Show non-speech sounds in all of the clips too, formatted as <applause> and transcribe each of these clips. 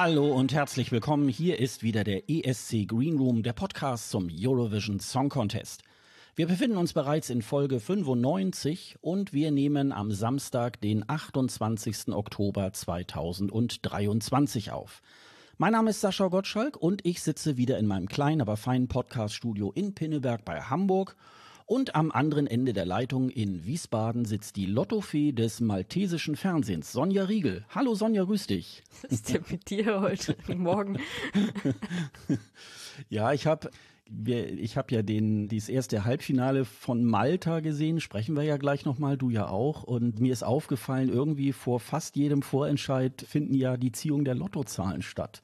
Hallo und herzlich willkommen. Hier ist wieder der ESC Green Room, der Podcast zum Eurovision Song Contest. Wir befinden uns bereits in Folge 95 und wir nehmen am Samstag, den 28. Oktober 2023 auf. Mein Name ist Sascha Gottschalk und ich sitze wieder in meinem kleinen, aber feinen Podcaststudio in Pinneberg bei Hamburg und am anderen Ende der Leitung in Wiesbaden sitzt die Lottofee des maltesischen Fernsehens, Sonja Riegel. Hallo Sonja, grüß dich. <laughs> Was ist denn mit dir heute <laughs> Morgen? <laughs> ja, ich habe ich habe ja den dieses erste Halbfinale von Malta gesehen, sprechen wir ja gleich nochmal, du ja auch. Und mir ist aufgefallen, irgendwie vor fast jedem Vorentscheid finden ja die Ziehung der Lottozahlen statt.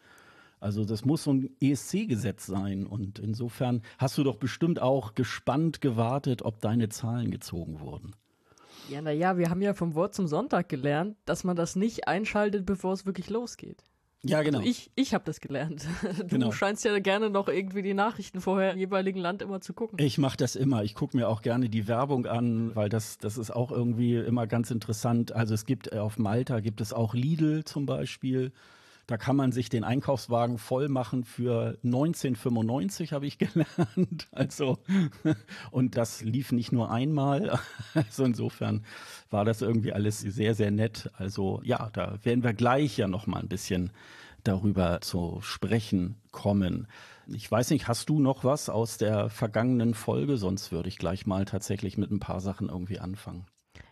Also das muss so ein ESC-Gesetz sein. Und insofern hast du doch bestimmt auch gespannt gewartet, ob deine Zahlen gezogen wurden. Ja, naja, wir haben ja vom Wort zum Sonntag gelernt, dass man das nicht einschaltet, bevor es wirklich losgeht. Ja, genau. Also ich ich habe das gelernt. <laughs> Du genau. scheinst ja gerne noch irgendwie die Nachrichten vorher im jeweiligen Land immer zu gucken. Ich mache das immer. Ich gucke mir auch gerne die Werbung an, weil das das ist auch irgendwie immer ganz interessant. Also es gibt auf Malta gibt es auch Lidl zum Beispiel. Da kann man sich den Einkaufswagen voll machen für 1995, habe ich <laughs> gelernt. Also, und das lief nicht nur einmal. Also insofern war das irgendwie alles sehr, sehr nett. Also ja, da werden wir gleich ja noch mal ein bisschen darüber zu sprechen kommen. Ich weiß nicht, hast du noch was aus der vergangenen Folge? Sonst würde ich gleich mal tatsächlich mit ein paar Sachen irgendwie anfangen.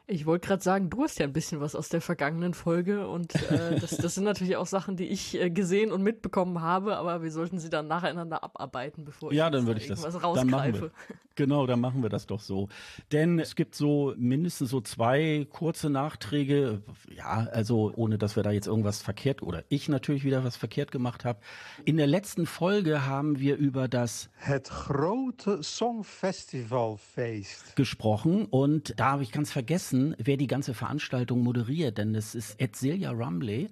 Ich wollte gerade sagen, du hast ja ein bisschen was aus der vergangenen Folge und äh, <laughs> das, das sind natürlich auch Sachen, die ich äh, gesehen und mitbekommen habe, aber wir sollten sie dann nacheinander abarbeiten, bevor ja, ich dann würde ich das rausgreife. Dann machen wir, <laughs> genau, dann machen wir das doch so. Denn es gibt so mindestens so zwei kurze Nachträge, ja, also ohne dass wir da jetzt irgendwas verkehrt oder ich natürlich wieder was verkehrt gemacht habe. In der letzten Folge haben wir über das Het grote Songfestivalfeest gesprochen und da habe ich ganz vergessen vergessen, wer die ganze Veranstaltung moderiert, denn es ist Edzelia Rumley,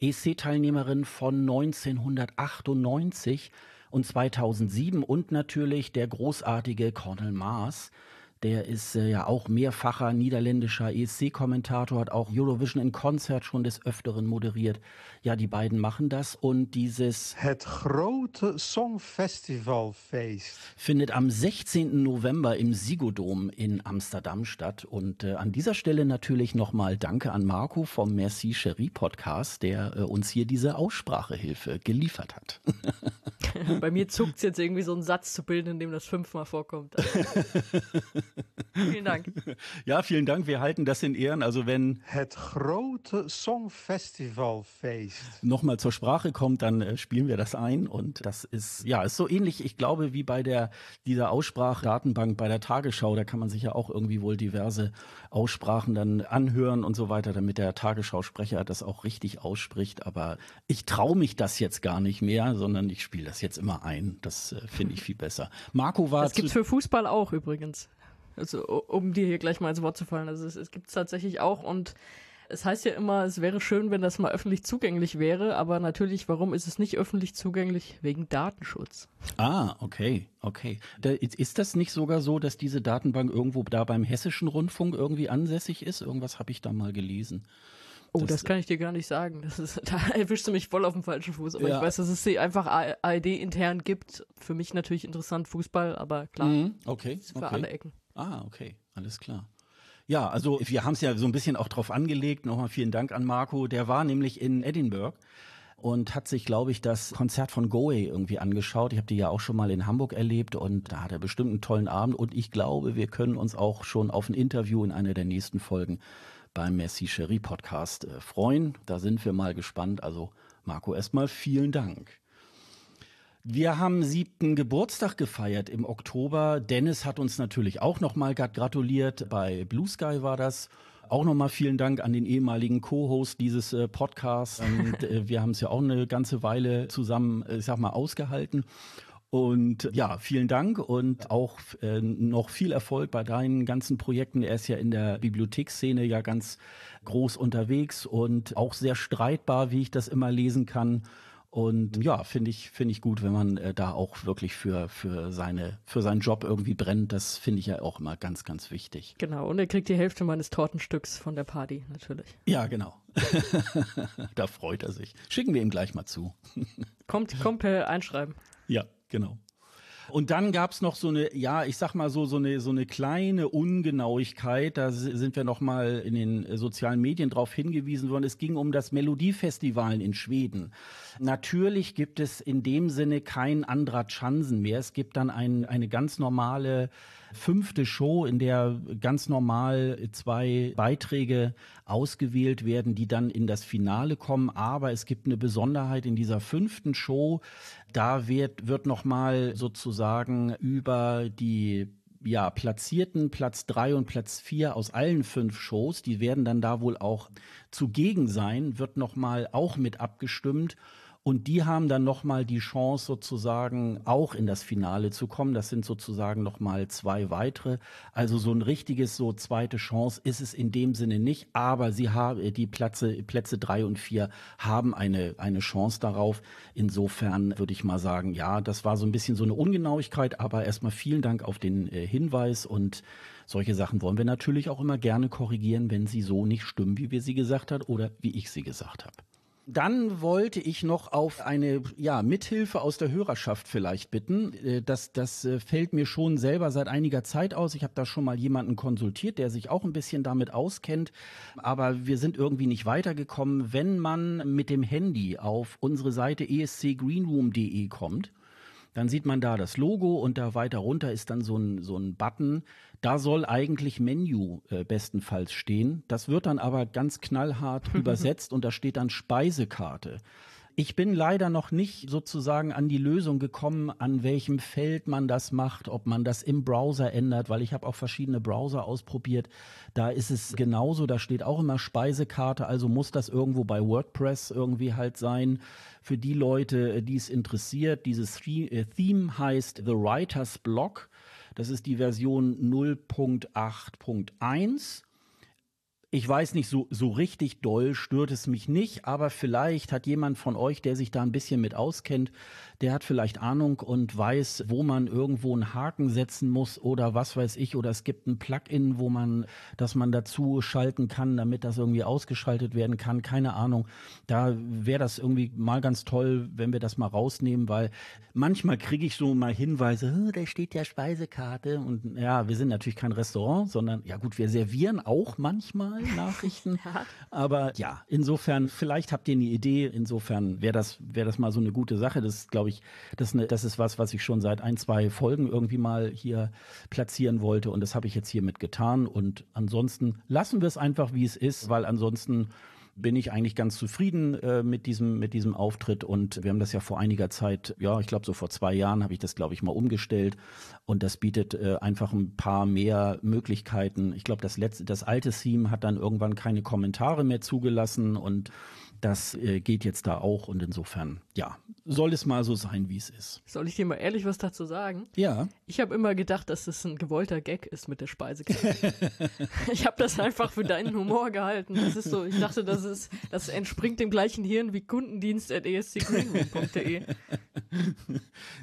ESC-Teilnehmerin von 1998 und 2007 und natürlich der großartige Cornel Mars, der ist äh, ja auch mehrfacher niederländischer ESC-Kommentator, hat auch Eurovision in Concert schon des Öfteren moderiert. Ja, die beiden machen das und dieses Het grote Songfestivalfeest findet am 16. November im Sigodom in Amsterdam statt. Und äh, an dieser Stelle natürlich nochmal Danke an Marco vom Merci Cherie Podcast, der äh, uns hier diese Aussprachehilfe geliefert hat. <laughs> Bei mir zuckt es jetzt irgendwie so einen Satz zu bilden, in dem das fünfmal vorkommt. <laughs> vielen Dank. <laughs> Ja, vielen Dank. Wir halten das in Ehren. Also wenn Het grote Songfestivalfeest nochmal zur Sprache kommt, dann äh, spielen wir das ein. Und das ist, ja, ist so ähnlich, ich glaube, wie bei der, dieser Aussprachdatenbank bei der Tagesschau. Da kann man sich ja auch irgendwie wohl diverse Aussprachen dann anhören und so weiter, damit der Tagesschausprecher das auch richtig ausspricht. Aber ich traue mich das jetzt gar nicht mehr, sondern ich spiele das jetzt immer ein. Das äh, finde ich viel besser. Marco war. Das gibt's für Fußball auch übrigens. Also um dir hier gleich mal ins Wort zu fallen. Also es, es gibt es tatsächlich auch und es heißt ja immer, es wäre schön, wenn das mal öffentlich zugänglich wäre, aber natürlich, warum ist es nicht öffentlich zugänglich? Wegen Datenschutz. Ah, okay, okay. Da, ist das nicht sogar so, dass diese Datenbank irgendwo da beim hessischen Rundfunk irgendwie ansässig ist? Irgendwas habe ich da mal gelesen. Oh, das, das, kann ich dir gar nicht sagen. Das ist, <laughs> da erwischst du mich voll auf dem falschen Fuß. Aber ja. ich weiß, dass es sie einfach ARD intern gibt. Für mich natürlich interessant Fußball, aber klar. Mhm, okay. Für okay. alle Ecken. Ah, okay, alles klar. Ja, also wir haben es ja so ein bisschen auch drauf angelegt. Nochmal vielen Dank an Marco. Der war nämlich in Edinburgh und hat sich, glaube ich, das Konzert von Goe irgendwie angeschaut. Ich habe die ja auch schon mal in Hamburg erlebt und da hat er bestimmt einen tollen Abend. Und ich glaube, wir können uns auch schon auf ein Interview in einer der nächsten Folgen beim Messi Cherie Podcast äh, freuen. Da sind wir mal gespannt. Also Marco, erstmal vielen Dank. Wir haben siebten Geburtstag gefeiert im Oktober. Dennis hat uns natürlich auch nochmal gratuliert. Bei Blue Sky war das. Auch nochmal vielen Dank an den ehemaligen Co-Host dieses äh, Podcasts. <laughs> Und, äh, wir haben es ja auch eine ganze Weile zusammen, äh, ich sag mal, ausgehalten. Und ja, vielen Dank und auch äh, noch viel Erfolg bei deinen ganzen Projekten. Er ist ja in der Bibliotheksszene ja ganz groß unterwegs und auch sehr streitbar, wie ich das immer lesen kann. Und ja, finde ich, finde ich gut, wenn man äh, da auch wirklich für, für seine, für seinen Job irgendwie brennt. Das finde ich ja auch immer ganz, ganz wichtig. Genau. Und er kriegt die Hälfte meines Tortenstücks von der Party, natürlich. Ja, genau. <laughs> da freut er sich. Schicken wir ihm gleich mal zu. <laughs> kommt, kommt per Einschreiben. Ja, genau. Und dann gab's noch so eine, ja, ich sag mal so, so eine, so eine kleine Ungenauigkeit. Da sind wir noch mal in den sozialen Medien drauf hingewiesen worden. Es ging um das Melodiefestival in Schweden. Natürlich gibt es in dem Sinne kein Andra Chansen mehr. Es gibt dann ein, eine ganz normale fünfte Show, in der ganz normal zwei Beiträge ausgewählt werden, die dann in das Finale kommen. Aber es gibt eine Besonderheit in dieser fünften Show. Da wird, wird nochmal sozusagen über die ja, Platzierten, Platz drei und Platz vier aus allen fünf Shows, die werden dann da wohl auch zugegen sein, wird nochmal auch mit abgestimmt. Und die haben dann nochmal die Chance sozusagen auch in das Finale zu kommen. Das sind sozusagen nochmal zwei weitere. Also so ein richtiges so zweite Chance ist es in dem Sinne nicht. Aber sie haben äh, die Plätze, Plätze drei und vier haben eine, eine Chance darauf. Insofern würde ich mal sagen, ja, das war so ein bisschen so eine Ungenauigkeit. Aber erstmal vielen Dank auf den äh, Hinweis und solche Sachen wollen wir natürlich auch immer gerne korrigieren, wenn sie so nicht stimmen, wie wir sie gesagt haben oder wie ich sie gesagt habe. Dann wollte ich noch auf eine ja, Mithilfe aus der Hörerschaft vielleicht bitten. Äh, das, das äh, fällt mir schon selber seit einiger Zeit aus. Ich habe da schon mal jemanden konsultiert, der sich auch ein bisschen damit auskennt. Aber wir sind irgendwie nicht weitergekommen. Wenn man mit dem Handy auf unsere Seite escgreenroom.de kommt, dann sieht man da das Logo und da weiter runter ist dann so ein, so ein Button. Da soll eigentlich Menü äh, bestenfalls stehen. Das wird dann aber ganz knallhart <laughs> übersetzt und da steht dann Speisekarte. Ich bin leider noch nicht sozusagen an die Lösung gekommen, an welchem Feld man das macht, ob man das im Browser ändert, weil ich habe auch verschiedene Browser ausprobiert. Da ist es genauso, da steht auch immer Speisekarte, also muss das irgendwo bei WordPress irgendwie halt sein. Für die Leute, die es interessiert, dieses äh, Theme heißt The Writer's Block. Das ist die Version 0.8.1 ich weiß nicht, so, so richtig doll stört es mich nicht, aber vielleicht hat jemand von euch, der sich da ein bisschen mit auskennt, der hat vielleicht Ahnung und weiß, wo man irgendwo einen Haken setzen muss oder was weiß ich, oder es gibt ein Plugin, wo man, dass man dazu schalten kann, damit das irgendwie ausgeschaltet werden kann, keine Ahnung. Da wäre das irgendwie mal ganz toll, wenn wir das mal rausnehmen, weil manchmal kriege ich so mal Hinweise, da steht ja Speisekarte. Und ja, wir sind natürlich kein Restaurant, sondern ja gut, wir servieren auch manchmal Nachrichten. <laughs> ja. Aber ja, insofern, vielleicht habt ihr eine Idee. Insofern wäre das, wäre das mal so eine gute Sache. Das ist, glaube ich, das, ne, das ist was, was ich schon seit ein, zwei Folgen irgendwie mal hier platzieren wollte. Und das habe ich jetzt hiermit getan. Und ansonsten lassen wir es einfach, wie es ist, weil ansonsten bin ich eigentlich ganz zufrieden äh, mit diesem mit diesem Auftritt. Und wir haben das ja vor einiger Zeit, ja, ich glaube so vor zwei Jahren habe ich das glaube ich mal umgestellt. Und das bietet äh, einfach ein paar mehr Möglichkeiten. Ich glaube das letzte das alte Theme hat dann irgendwann keine Kommentare mehr zugelassen. Und das äh, geht jetzt da auch und insofern, ja, soll es mal so sein, wie es ist. Soll ich dir mal ehrlich was dazu sagen? Ja. Ich habe immer gedacht, dass das ein gewollter Gag ist mit der Speisekarte. <laughs> ich habe das einfach für deinen Humor gehalten. Das ist so, ich dachte, das ist, das entspringt dem gleichen Hirn wie kundendienst.escgreenroom.de.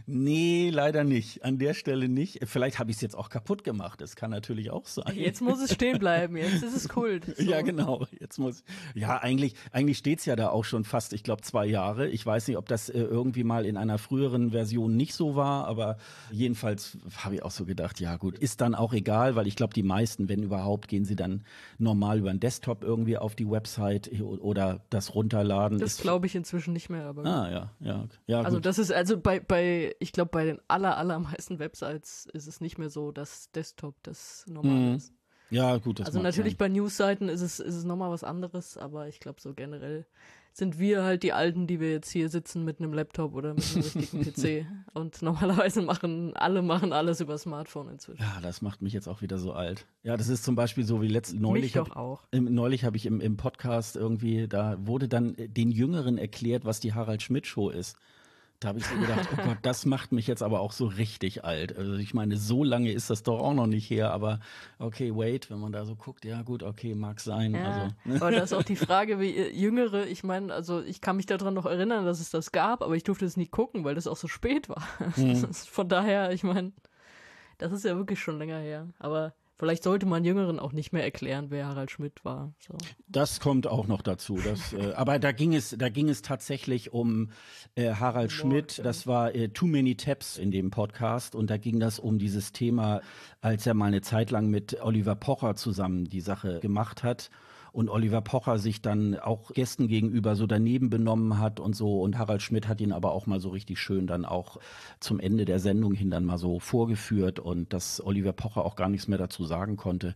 nee, leider nicht. An der Stelle nicht. Vielleicht habe ich es jetzt auch kaputt gemacht. Das kann natürlich auch sein. Jetzt muss es stehen bleiben. Jetzt ist es Kult. So. Ja, genau. Jetzt muss, ja, eigentlich, eigentlich steht es ja ja da auch schon fast, ich glaube, zwei Jahre. Ich weiß nicht, ob das äh, irgendwie mal in einer früheren Version nicht so war, aber jedenfalls habe ich auch so gedacht, ja gut, ist dann auch egal, weil ich glaube, die meisten, wenn überhaupt, gehen sie dann normal über den Desktop irgendwie auf die Website oder das runterladen. Das glaube ich inzwischen nicht mehr, aber. Ah, ja, ja. ja also gut. das ist, also bei, bei ich glaube, bei den aller, allermeisten Websites ist es nicht mehr so, dass Desktop das normal mhm. ist. Ja, gut. Das also natürlich sein. bei Newsseiten ist es, ist es nochmal was anderes, aber ich glaube so generell sind wir halt die Alten, die wir jetzt hier sitzen mit einem Laptop oder mit einem richtigen <laughs> PC. Und normalerweise machen alle machen alles über Smartphone inzwischen. Ja, das macht mich jetzt auch wieder so alt. Ja, das ist zum Beispiel so wie letzt, neulich. Mich doch auch. Im, neulich habe ich im, im Podcast irgendwie, da wurde dann den Jüngeren erklärt, was die Harald Schmidt Show ist Da habe ich so gedacht, oh Gott, das macht mich jetzt aber auch so richtig alt. Also ich meine, so lange ist das doch auch noch nicht her, aber okay, wait, wenn man da so guckt, ja gut, okay, mag sein. Ja, Also, aber das ist auch die <laughs> Frage, wie äh, Jüngere, ich meine, also ich kann mich daran noch erinnern, dass es das gab, aber ich durfte es nie gucken, weil das auch so spät war. <laughs> Mhm. Von daher, ich meine, das ist ja wirklich schon länger her. Aber vielleicht sollte man Jüngeren auch nicht mehr erklären, wer Harald Schmidt war. So. Das kommt auch noch dazu. Das, äh, aber da ging es, da ging es tatsächlich um äh, Harald Schmidt. Das war äh, Too Many Taps in dem Podcast und da ging das um dieses Thema, als er mal eine Zeit lang mit Oliver Pocher zusammen die Sache gemacht hat. Und Oliver Pocher sich dann auch Gästen gegenüber so daneben benommen hat und so. Und Harald Schmidt hat ihn aber auch mal so richtig schön dann auch zum Ende der Sendung hin dann mal so vorgeführt und dass Oliver Pocher auch gar nichts mehr dazu sagen konnte.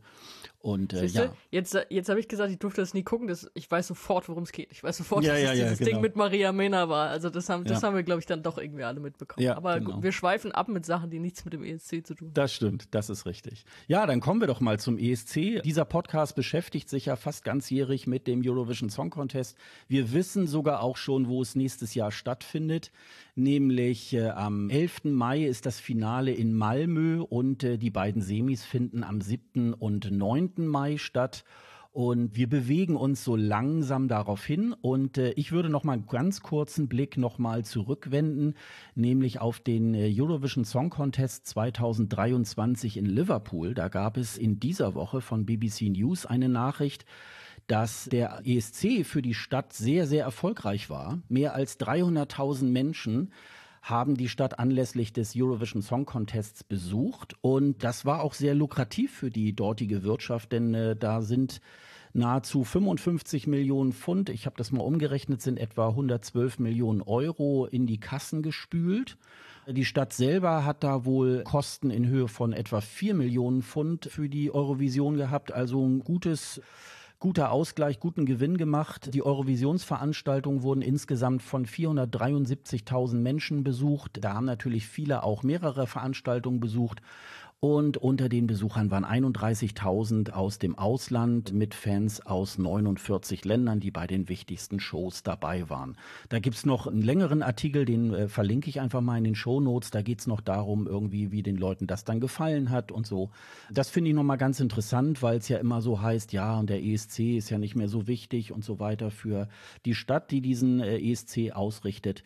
Und äh, Siehste, ja. jetzt, jetzt habe ich gesagt, ich durfte das nie gucken. Das, ich weiß sofort, worum es geht. Ich weiß sofort, Ja, dass ja, es ja, dieses genau. Ding mit Maria Mena war. Also das haben, das haben wir, glaube ich, dann doch irgendwie alle mitbekommen. Aber genau. gut, wir schweifen ab mit Sachen, die nichts mit dem ESC zu tun haben. Das stimmt, das ist richtig. Ja, dann kommen wir doch mal zum ESC. Dieser Podcast beschäftigt sich ja fast ganzjährig mit dem Eurovision Song Contest. Wir wissen sogar auch schon, wo es nächstes Jahr stattfindet. Nämlich äh, am 11. Mai ist das Finale in Malmö und äh, die beiden Semis finden am 7. und 9. Mai statt. Und wir bewegen uns so langsam darauf hin. Und äh, ich würde noch mal einen ganz kurzen Blick noch mal zurückwenden, nämlich auf den äh, Eurovision Song Contest 2023 in Liverpool. Da gab es in dieser Woche von BBC News eine Nachricht, dass der ESC für die Stadt sehr, sehr erfolgreich war. Mehr als 300.000 Menschen haben die Stadt anlässlich des Eurovision Song Contests besucht. Und das war auch sehr lukrativ für die dortige Wirtschaft, denn äh, da sind nahezu 55 Millionen Pfund, ich habe das mal umgerechnet, sind etwa 112 Millionen Euro in die Kassen gespült. Die Stadt selber hat da wohl Kosten in Höhe von etwa 4 Millionen Pfund für die Eurovision gehabt, also ein gutes guter Ausgleich, guten Gewinn gemacht. Die Eurovisionsveranstaltungen wurden insgesamt von 473.000 Menschen besucht. Da haben natürlich viele auch mehrere Veranstaltungen besucht. Und unter den Besuchern waren 31.000 aus dem Ausland mit Fans aus 49 Ländern, die bei den wichtigsten Shows dabei waren. Da gibt's noch einen längeren Artikel, den äh, verlinke ich einfach mal in den Shownotes. Da geht's noch darum, irgendwie, wie den Leuten das dann gefallen hat und so. Das finde ich nochmal ganz interessant, weil es ja immer so heißt, ja, und der ESC ist ja nicht mehr so wichtig und so weiter für die Stadt, die diesen äh, ESC ausrichtet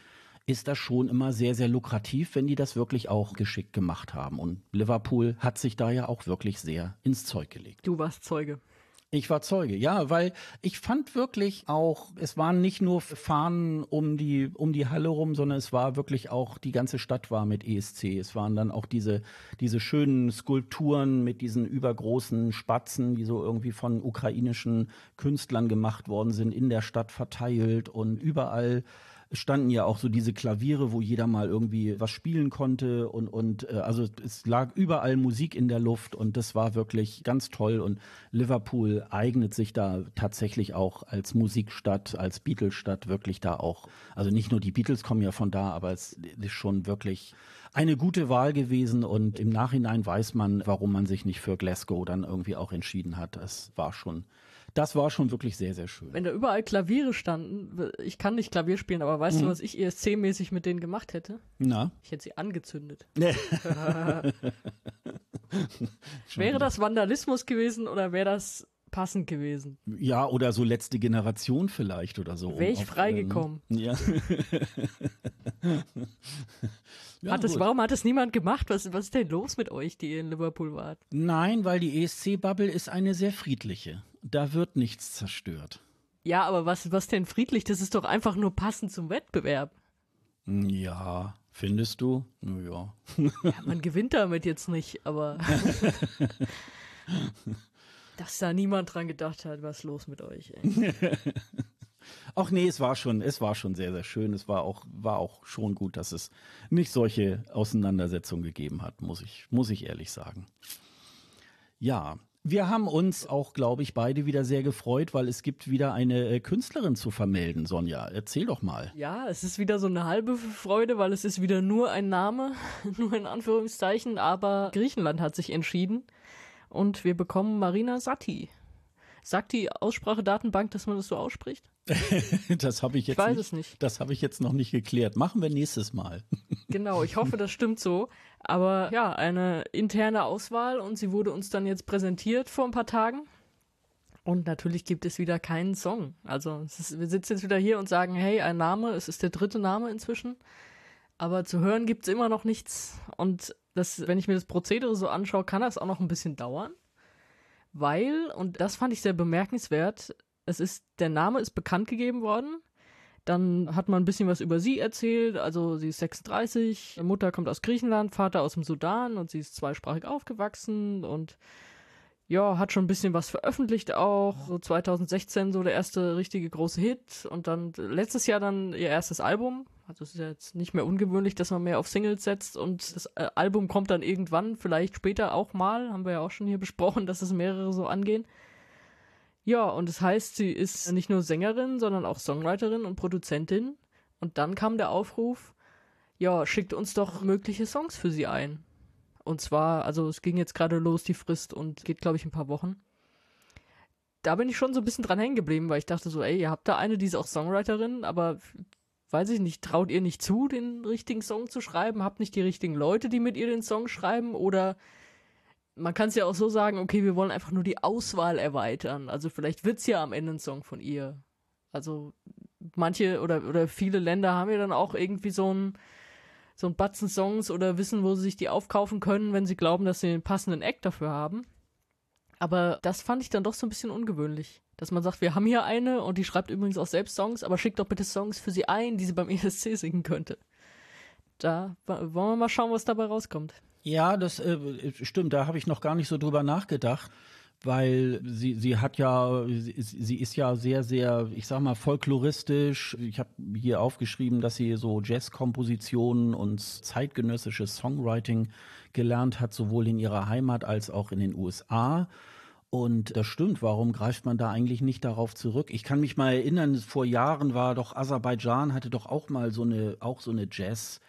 ist das schon immer sehr, sehr lukrativ, wenn die das wirklich auch geschickt gemacht haben. Und Liverpool hat sich da ja auch wirklich sehr ins Zeug gelegt. Du warst Zeuge. Ich war Zeuge, ja, weil ich fand wirklich auch, es waren nicht nur Fahnen um die, um die Halle rum, sondern es war wirklich auch, die ganze Stadt war mit ESC. Es waren dann auch diese, diese schönen Skulpturen mit diesen übergroßen Spatzen, die so irgendwie von ukrainischen Künstlern gemacht worden sind, in der Stadt verteilt und überall standen ja auch so diese Klaviere, wo jeder mal irgendwie was spielen konnte und und äh, also es lag überall Musik in der Luft und das war wirklich ganz toll und Liverpool eignet sich da tatsächlich auch als Musikstadt, als Beatles-Stadt wirklich da auch. Also nicht nur die Beatles kommen ja von da, aber es ist schon wirklich eine gute Wahl gewesen und im Nachhinein weiß man, warum man sich nicht für Glasgow dann irgendwie auch entschieden hat. Das war schon das war schon wirklich sehr, sehr schön. Wenn da überall Klaviere standen, ich kann nicht Klavier spielen, aber weißt du, was ich ESC-mäßig mit denen gemacht hätte? Na? Ich hätte sie angezündet. <laughs> <laughs> Wäre das Vandalismus gewesen oder wäre das passend gewesen? Ja, oder so letzte Generation vielleicht oder so. Wäre ich freigekommen. Ähm, ja. <laughs> ja hat gut. warum hat das niemand gemacht? Was, was ist denn los mit euch, die ihr in Liverpool wart? Nein, weil die ESC-Bubble ist eine sehr friedliche. Da wird nichts zerstört. Ja, aber was, was denn friedlich? Das ist doch einfach nur passend zum Wettbewerb. Ja, findest du? Na Ja. Man gewinnt damit jetzt nicht, aber <laughs> dass da niemand dran gedacht hat, was ist los mit euch. Ey. <laughs> Ach nee, es war schon, es war schon sehr, sehr schön. Es war auch, war auch schon gut, dass es nicht solche Auseinandersetzungen gegeben hat, muss ich, muss ich ehrlich sagen. Ja. Wir haben uns auch, glaube ich, beide wieder sehr gefreut, weil es gibt wieder eine äh, Künstlerin zu vermelden, Sonja. Erzähl doch mal. Ja, es ist wieder so eine halbe Freude, weil es ist wieder nur ein Name, <laughs> nur in Anführungszeichen, aber Griechenland hat sich entschieden und wir bekommen Marina Satti. Sagt die Aussprachedatenbank, dass man das so ausspricht? <laughs> das habe ich jetzt ich weiß nicht, es nicht. Das habe ich jetzt noch nicht geklärt. Machen wir nächstes Mal. <laughs> genau, ich hoffe, das stimmt so. Aber ja, eine interne Auswahl und sie wurde uns dann jetzt präsentiert vor ein paar Tagen. Und natürlich gibt es wieder keinen Song. Also ist, wir sitzen jetzt wieder hier und sagen, hey, ein Name, es ist der dritte Name inzwischen. Aber zu hören gibt es immer noch nichts. Und das, wenn ich mir das Prozedere so anschaue, kann das auch noch ein bisschen dauern. Weil, und das fand ich sehr bemerkenswert, es ist, der Name ist bekannt gegeben worden. Dann hat man ein bisschen was über sie erzählt. Also sie ist 36, Mutter kommt aus Griechenland, Vater aus dem Sudan und sie ist zweisprachig aufgewachsen und ja, hat schon ein bisschen was veröffentlicht auch. So 2016 so der erste richtige große Hit und dann letztes Jahr dann ihr erstes Album. Also es ist ja jetzt nicht mehr ungewöhnlich, dass man mehr auf Singles setzt und das äh, Album kommt dann irgendwann, vielleicht später auch mal. Haben wir ja auch schon hier <laughs> besprochen, dass es mehrere so angehen. Ja, und das heißt, sie ist nicht nur Sängerin, sondern auch Songwriterin und Produzentin. Und dann kam der Aufruf, ja, schickt uns doch mögliche Songs für sie ein. Und zwar, also es ging jetzt gerade los, die Frist, und geht, glaube ich, ein paar Wochen. Da bin ich schon so ein bisschen dran hängen geblieben, weil ich dachte so, ey, ihr habt da eine, die ist auch Songwriterin, aber weiß ich nicht, traut ihr nicht zu, den richtigen Song zu schreiben? Habt nicht die richtigen Leute, die mit ihr den Song schreiben? Oder man kann es ja auch so sagen, okay, wir wollen einfach nur die Auswahl erweitern. Also vielleicht wird es ja am Ende ein Song von ihr. Also manche oder, oder viele Länder haben ja dann auch irgendwie so ein so ein Batzen Songs oder wissen, wo sie sich die aufkaufen können, wenn sie glauben, dass sie den passenden Act dafür haben. Aber das fand ich dann doch so ein bisschen ungewöhnlich. Dass man sagt, wir haben hier eine und die schreibt übrigens auch selbst Songs, aber schickt doch bitte Songs für sie ein, die sie beim <laughs> ESC singen könnte. Da wollen wir mal schauen, was dabei rauskommt. Ja, das äh, stimmt, da habe ich noch gar nicht so drüber nachgedacht, weil sie, sie hat ja, sie ist ja sehr, sehr, ich sag mal, folkloristisch. Ich habe hier aufgeschrieben, dass sie so Jazzkompositionen und zeitgenössisches Songwriting gelernt hat, sowohl in ihrer Heimat als auch in den USA. Und das stimmt, warum greift man da eigentlich nicht darauf zurück? Ich kann mich mal erinnern, vor Jahren war doch Aserbaidschan hatte doch auch mal so eine, auch so eine Jazz-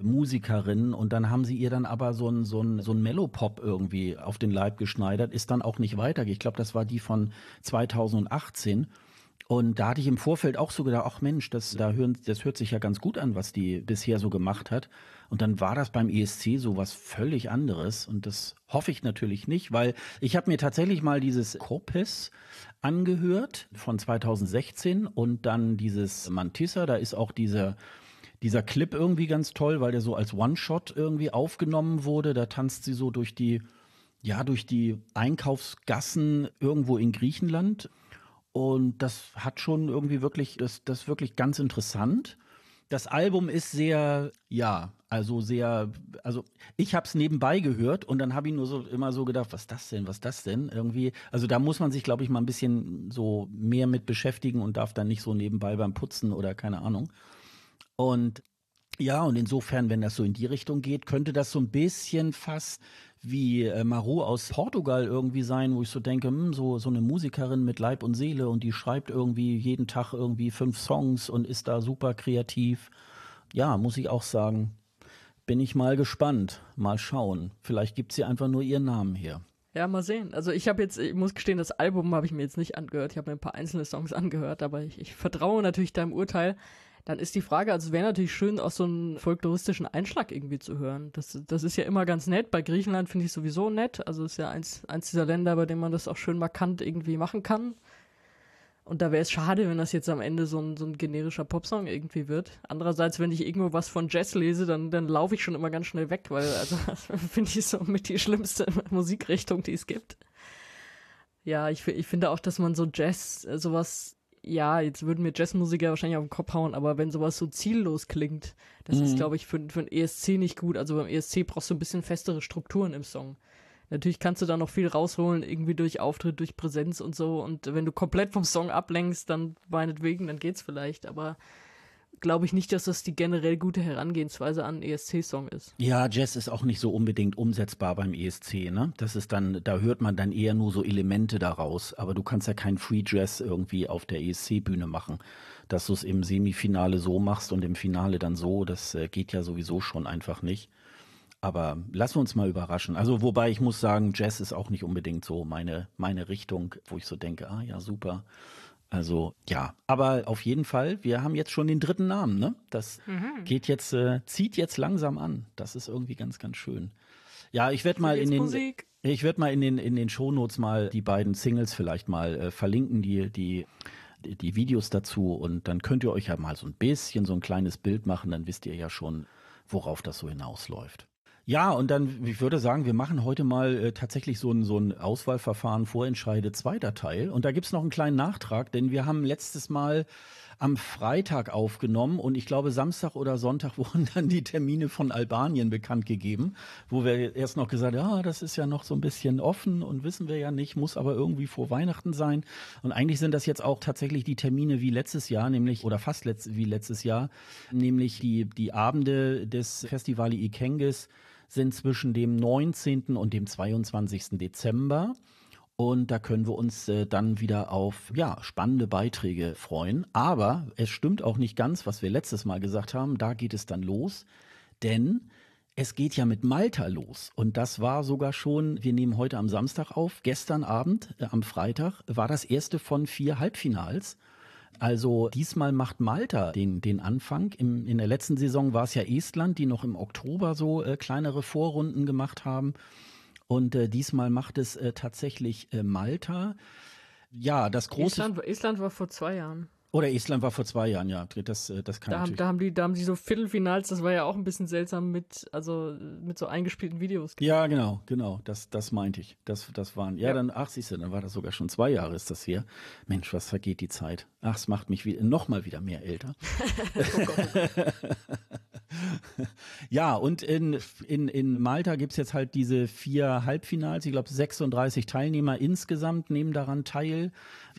Musikerin und dann haben sie ihr dann aber so ein, so ein, so ein Mellopop irgendwie auf den Leib geschneidert, ist dann auch nicht weitergegangen. Ich glaube, das war die von 2018. Und da hatte ich im Vorfeld auch so gedacht, ach Mensch, das, da hören, das hört sich ja ganz gut an, was die bisher so gemacht hat. Und dann war das beim ESC so was völlig anderes. Und das hoffe ich natürlich nicht, weil ich habe mir tatsächlich mal dieses Corpus angehört von 2016 und dann dieses Mantissa, da ist auch dieser dieser Clip irgendwie ganz toll, weil der so als One-Shot irgendwie aufgenommen wurde. Da tanzt sie so durch die, ja, durch die Einkaufsgassen irgendwo in Griechenland. Und das hat schon irgendwie wirklich, das, das wirklich ganz interessant. Das Album ist sehr, ja, also sehr, also ich habe es nebenbei gehört und dann habe ich nur so immer so gedacht, was das denn, was das denn irgendwie. Also da muss man sich, glaube ich, mal ein bisschen so mehr mit beschäftigen und darf dann nicht so nebenbei beim Putzen oder keine Ahnung. Und ja, und insofern, wenn das so in die Richtung geht, könnte das so ein bisschen fast wie äh, Maru aus Portugal irgendwie sein, wo ich so denke, mh, hm, so, so eine Musikerin mit Leib und Seele und die schreibt irgendwie jeden Tag irgendwie fünf Songs und ist da super kreativ. Ja, muss ich auch sagen, bin ich mal gespannt. Mal schauen. Vielleicht gibt sie einfach nur ihren Namen her. Ja, mal sehen. Also ich habe jetzt, ich muss gestehen, das Album habe ich mir jetzt nicht angehört. Ich habe mir ein paar einzelne Songs angehört, aber ich, ich vertraue natürlich deinem Urteil dann ist die Frage, also wäre natürlich schön, auch so einen folkloristischen Einschlag irgendwie zu hören. Das, das ist ja immer ganz nett. Bei Griechenland finde ich sowieso nett. Also ist ja eins, eins dieser Länder, bei dem man das auch schön markant irgendwie machen kann. Und da wäre es schade, wenn das jetzt am Ende so ein, so ein generischer Popsong irgendwie wird. Andererseits, wenn ich irgendwo was von Jazz lese, dann, dann laufe ich schon immer ganz schnell weg, weil also <laughs> finde ich so mit die schlimmste <laughs> Musikrichtung, die es gibt. Ja, ich, ich finde auch, dass man so Jazz, äh, sowas ja, jetzt würden mir Jazzmusiker wahrscheinlich auf den Kopf hauen, aber wenn sowas so ziellos klingt, das mhm. ist, glaube ich, für, für einen ESC nicht gut. Also beim ESC brauchst du ein bisschen festere Strukturen im Song. Natürlich kannst du da noch viel rausholen, irgendwie durch Auftritt, durch Präsenz und so. Und wenn du komplett vom Song ablenkst, dann meinetwegen, dann geht's vielleicht. Aber glaube ich nicht, dass das die generell gute Herangehensweise an ESC-Song ist. Ja, Jazz ist auch nicht so unbedingt umsetzbar beim ESC, ne? Das ist dann, da hört man dann eher nur so Elemente daraus. Aber du kannst ja kein Free Jazz irgendwie auf der ESC-Bühne machen. Dass du es im Semifinale so machst und im Finale dann so, das äh, geht ja sowieso schon einfach nicht. Aber lassen wir uns mal überraschen. Also wobei ich muss sagen, Jazz ist auch nicht unbedingt so meine, meine Richtung, wo ich so denke, ah ja, super. Also ja, aber auf jeden Fall, wir haben jetzt schon den dritten Namen, ne? Das Mhm. geht jetzt, äh, zieht jetzt langsam an. Das ist irgendwie ganz, ganz schön. Ja, ich werde mal in den, Musik. ich werde mal in den in den Shownotes mal die beiden Singles vielleicht mal äh, verlinken, die die die Videos dazu und dann könnt ihr euch ja mal so ein bisschen so ein kleines Bild machen, dann wisst ihr ja schon, worauf das so hinausläuft. Ja, und dann, ich würde sagen, wir machen heute mal äh, tatsächlich so ein, so ein Auswahlverfahren, Vorentscheide, zweiter Teil. Und da gibt's noch einen kleinen Nachtrag, denn wir haben letztes Mal am Freitag aufgenommen und ich glaube Samstag oder Sonntag <laughs> wurden dann die Termine von Albanien bekannt gegeben, wo wir erst noch gesagt haben, ja, das ist ja noch so ein bisschen offen und wissen wir ja nicht, muss aber irgendwie vor Weihnachten sein. Und eigentlich sind das jetzt auch tatsächlich die Termine wie letztes Jahr, nämlich, oder fast letzt, wie letztes Jahr, nämlich die, die Abende des Festivali Ikengis sind zwischen dem 19. und dem 22. Dezember. Und da können wir uns äh, dann wieder auf ja, spannende Beiträge freuen. Aber es stimmt auch nicht ganz, was wir letztes Mal gesagt haben. Da geht es dann los. Denn es geht ja mit Malta los. Und das war sogar schon, wir nehmen heute am Samstag auf, gestern Abend, äh, am Freitag, war das erste von vier Halbfinals. Also diesmal macht Malta den, den Anfang. Im, in der letzten Saison war es ja Estland, die noch im Oktober so äh, kleinere Vorrunden gemacht haben. Und äh, diesmal macht es äh, tatsächlich äh, Malta. Ja, das große. Estland, Estland war vor zwei Jahren. Oder Estland war vor zwei Jahren, ja. Das, äh, das kann Da haben, da haben die, da haben die so Viertelfinals, das war ja auch ein bisschen seltsam mit, also mit so eingespielten Videos. Ja, genau, genau. Das, das meinte ich. Das, das waren. Ja, Ja. dann, ach, siehst du, dann war das sogar schon zwei Jahre ist das her. Mensch, was vergeht die Zeit? Ach, es macht mich wie, noch mal wieder mehr älter. <laughs> Oh Gott. <laughs> <laughs> Ja, und in, in, in Malta gibt's jetzt halt diese vier Halbfinals. Ich glaube, 36 Teilnehmer insgesamt nehmen daran teil.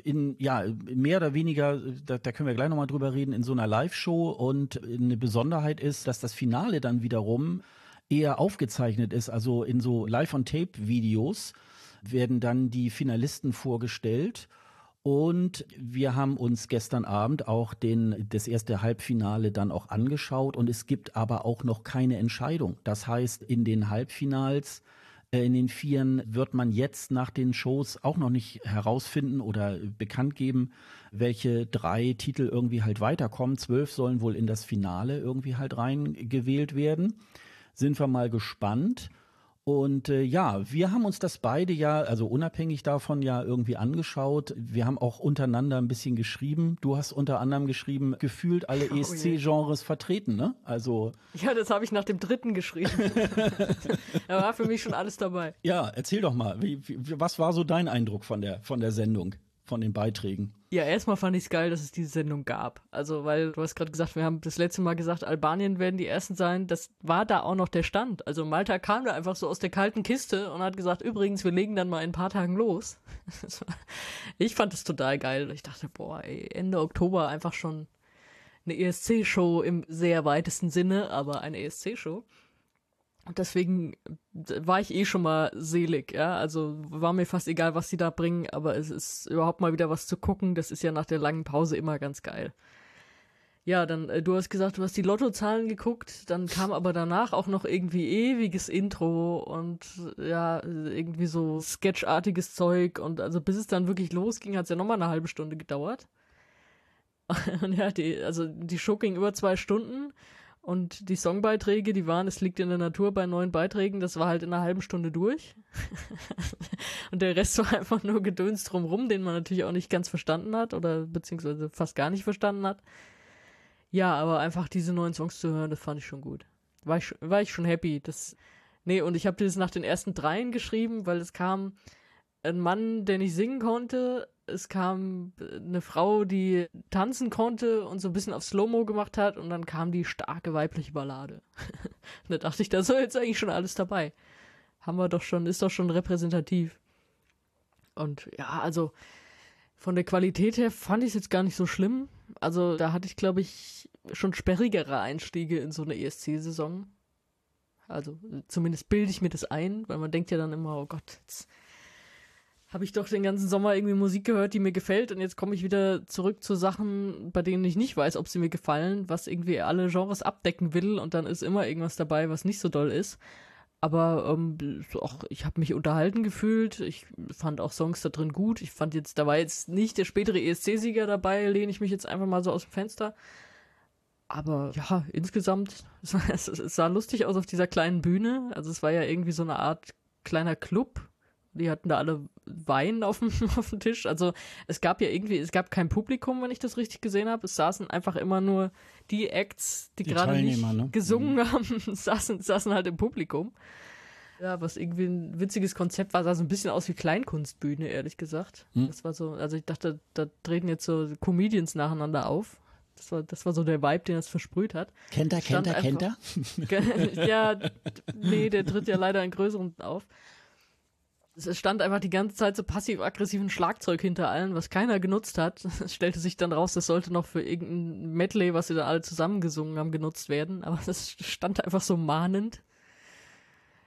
In, ja, mehr oder weniger, da, da können wir gleich nochmal drüber reden, in so einer Live-Show. Und eine Besonderheit ist, dass das Finale dann wiederum eher aufgezeichnet ist. Also in so Live-on-Tape-Videos werden dann die Finalisten vorgestellt. Und wir haben uns gestern Abend auch den, das erste Halbfinale dann auch angeschaut und es gibt aber auch noch keine Entscheidung. Das heißt, in den Halbfinals, äh, in den Vieren wird man jetzt nach den Shows auch noch nicht herausfinden oder bekannt geben, welche drei Titel irgendwie halt weiterkommen. Zwölf sollen wohl in das Finale irgendwie halt reingewählt werden. Sind wir mal gespannt. Und äh, ja, wir haben uns das beide ja, also unabhängig davon ja irgendwie angeschaut. Wir haben auch untereinander ein bisschen geschrieben. Du hast unter anderem geschrieben, gefühlt alle Oh. ESC-Genres vertreten, ne? Also Ja, das habe ich nach dem dritten geschrieben. <laughs> da war für mich schon alles dabei. ja, erzähl doch mal, wie, wie, was war so dein Eindruck von der von der Sendung, von den Beiträgen? Ja, erstmal fand ich es geil, dass es diese Sendung gab. Also, weil du hast gerade gesagt, wir haben das letzte Mal gesagt, Albanien werden die Ersten sein. Das war da auch noch der Stand. Also Malta kam da einfach so aus der kalten Kiste und hat gesagt, übrigens, wir legen dann mal in ein paar Tagen los. <laughs> Ich fand das total geil. Ich dachte, boah, ey, Ende Oktober einfach schon eine ESC-Show im sehr weitesten Sinne, aber eine ESC-Show. Und deswegen war ich eh schon mal selig, ja. Also war mir fast egal, was sie da bringen, aber es ist überhaupt mal wieder was zu gucken. Das ist ja nach der langen Pause immer ganz geil. Ja, dann, äh, du hast gesagt, du hast die Lottozahlen geguckt, dann kam aber danach auch noch irgendwie ewiges Intro und ja, irgendwie so sketchartiges Zeug und also bis es dann wirklich losging, hat es ja nochmal eine halbe Stunde gedauert. <laughs> Und ja, die, also die Show ging über zwei Stunden und die Songbeiträge, die waren, es liegt in der Natur bei neun Beiträgen, das war halt in einer halben Stunde durch. <laughs> und der Rest war einfach nur Gedöns drumrum, den man natürlich auch nicht ganz verstanden hat oder beziehungsweise fast gar nicht verstanden hat. Ja, aber einfach diese neuen Songs zu hören, das fand ich schon gut. War ich, schon- war ich schon happy. Das, nee, und ich habe das nach den ersten dreien geschrieben, weil es kam ein Mann, der nicht singen konnte. Es kam eine Frau, die tanzen konnte und so ein bisschen auf Slow-Mo gemacht hat. Und dann kam die starke weibliche Ballade. <laughs> da dachte ich, da ist jetzt eigentlich schon alles dabei. Haben wir doch schon, ist doch schon repräsentativ. Und ja, also von der Qualität her fand ich es jetzt gar nicht so schlimm. Also da hatte ich, glaube ich, schon sperrigere Einstiege in so eine ESC-Saison. Also zumindest bilde ich mir das ein, weil man denkt ja dann immer, oh Gott, jetzt habe ich doch den ganzen Sommer irgendwie Musik gehört, die mir gefällt und jetzt komme ich wieder zurück zu Sachen, bei denen ich nicht weiß, ob sie mir gefallen, was irgendwie alle Genres abdecken will und dann ist immer irgendwas dabei, was nicht so doll ist. Aber ähm, auch, ich habe mich unterhalten gefühlt. Ich fand auch Songs da drin gut. Ich fand jetzt, da war jetzt nicht der spätere ESC-Sieger dabei, lehne ich mich jetzt einfach mal so aus dem Fenster. Aber ja, insgesamt, es, <laughs> es sah lustig aus auf dieser kleinen Bühne. Also es war ja irgendwie so eine Art kleiner Club. Die hatten da alle Wein auf dem, <laughs> auf dem Tisch. Also es gab ja irgendwie, es gab kein Publikum, wenn ich das richtig gesehen habe. Es saßen einfach immer nur die Acts, die, Die gerade nicht ne? gesungen haben, <laughs> saßen, saßen halt im Publikum. Ja, was irgendwie ein witziges Konzept war, sah so ein bisschen aus wie Kleinkunstbühne, ehrlich gesagt. Hm. Das war so, also ich dachte, da treten jetzt so Comedians nacheinander auf. Das war, das war so der Vibe, den es versprüht hat. Kennt er, kennt er, kennt er? <laughs> Ja, nee, der tritt ja leider in größeren auf. Es stand einfach die ganze Zeit so passiv-aggressiven Schlagzeug hinter allen, was keiner genutzt hat. <laughs> Es stellte sich dann raus, das sollte noch für irgendein Medley, was sie da alle zusammengesungen haben, genutzt werden. Aber <laughs> das stand einfach so mahnend.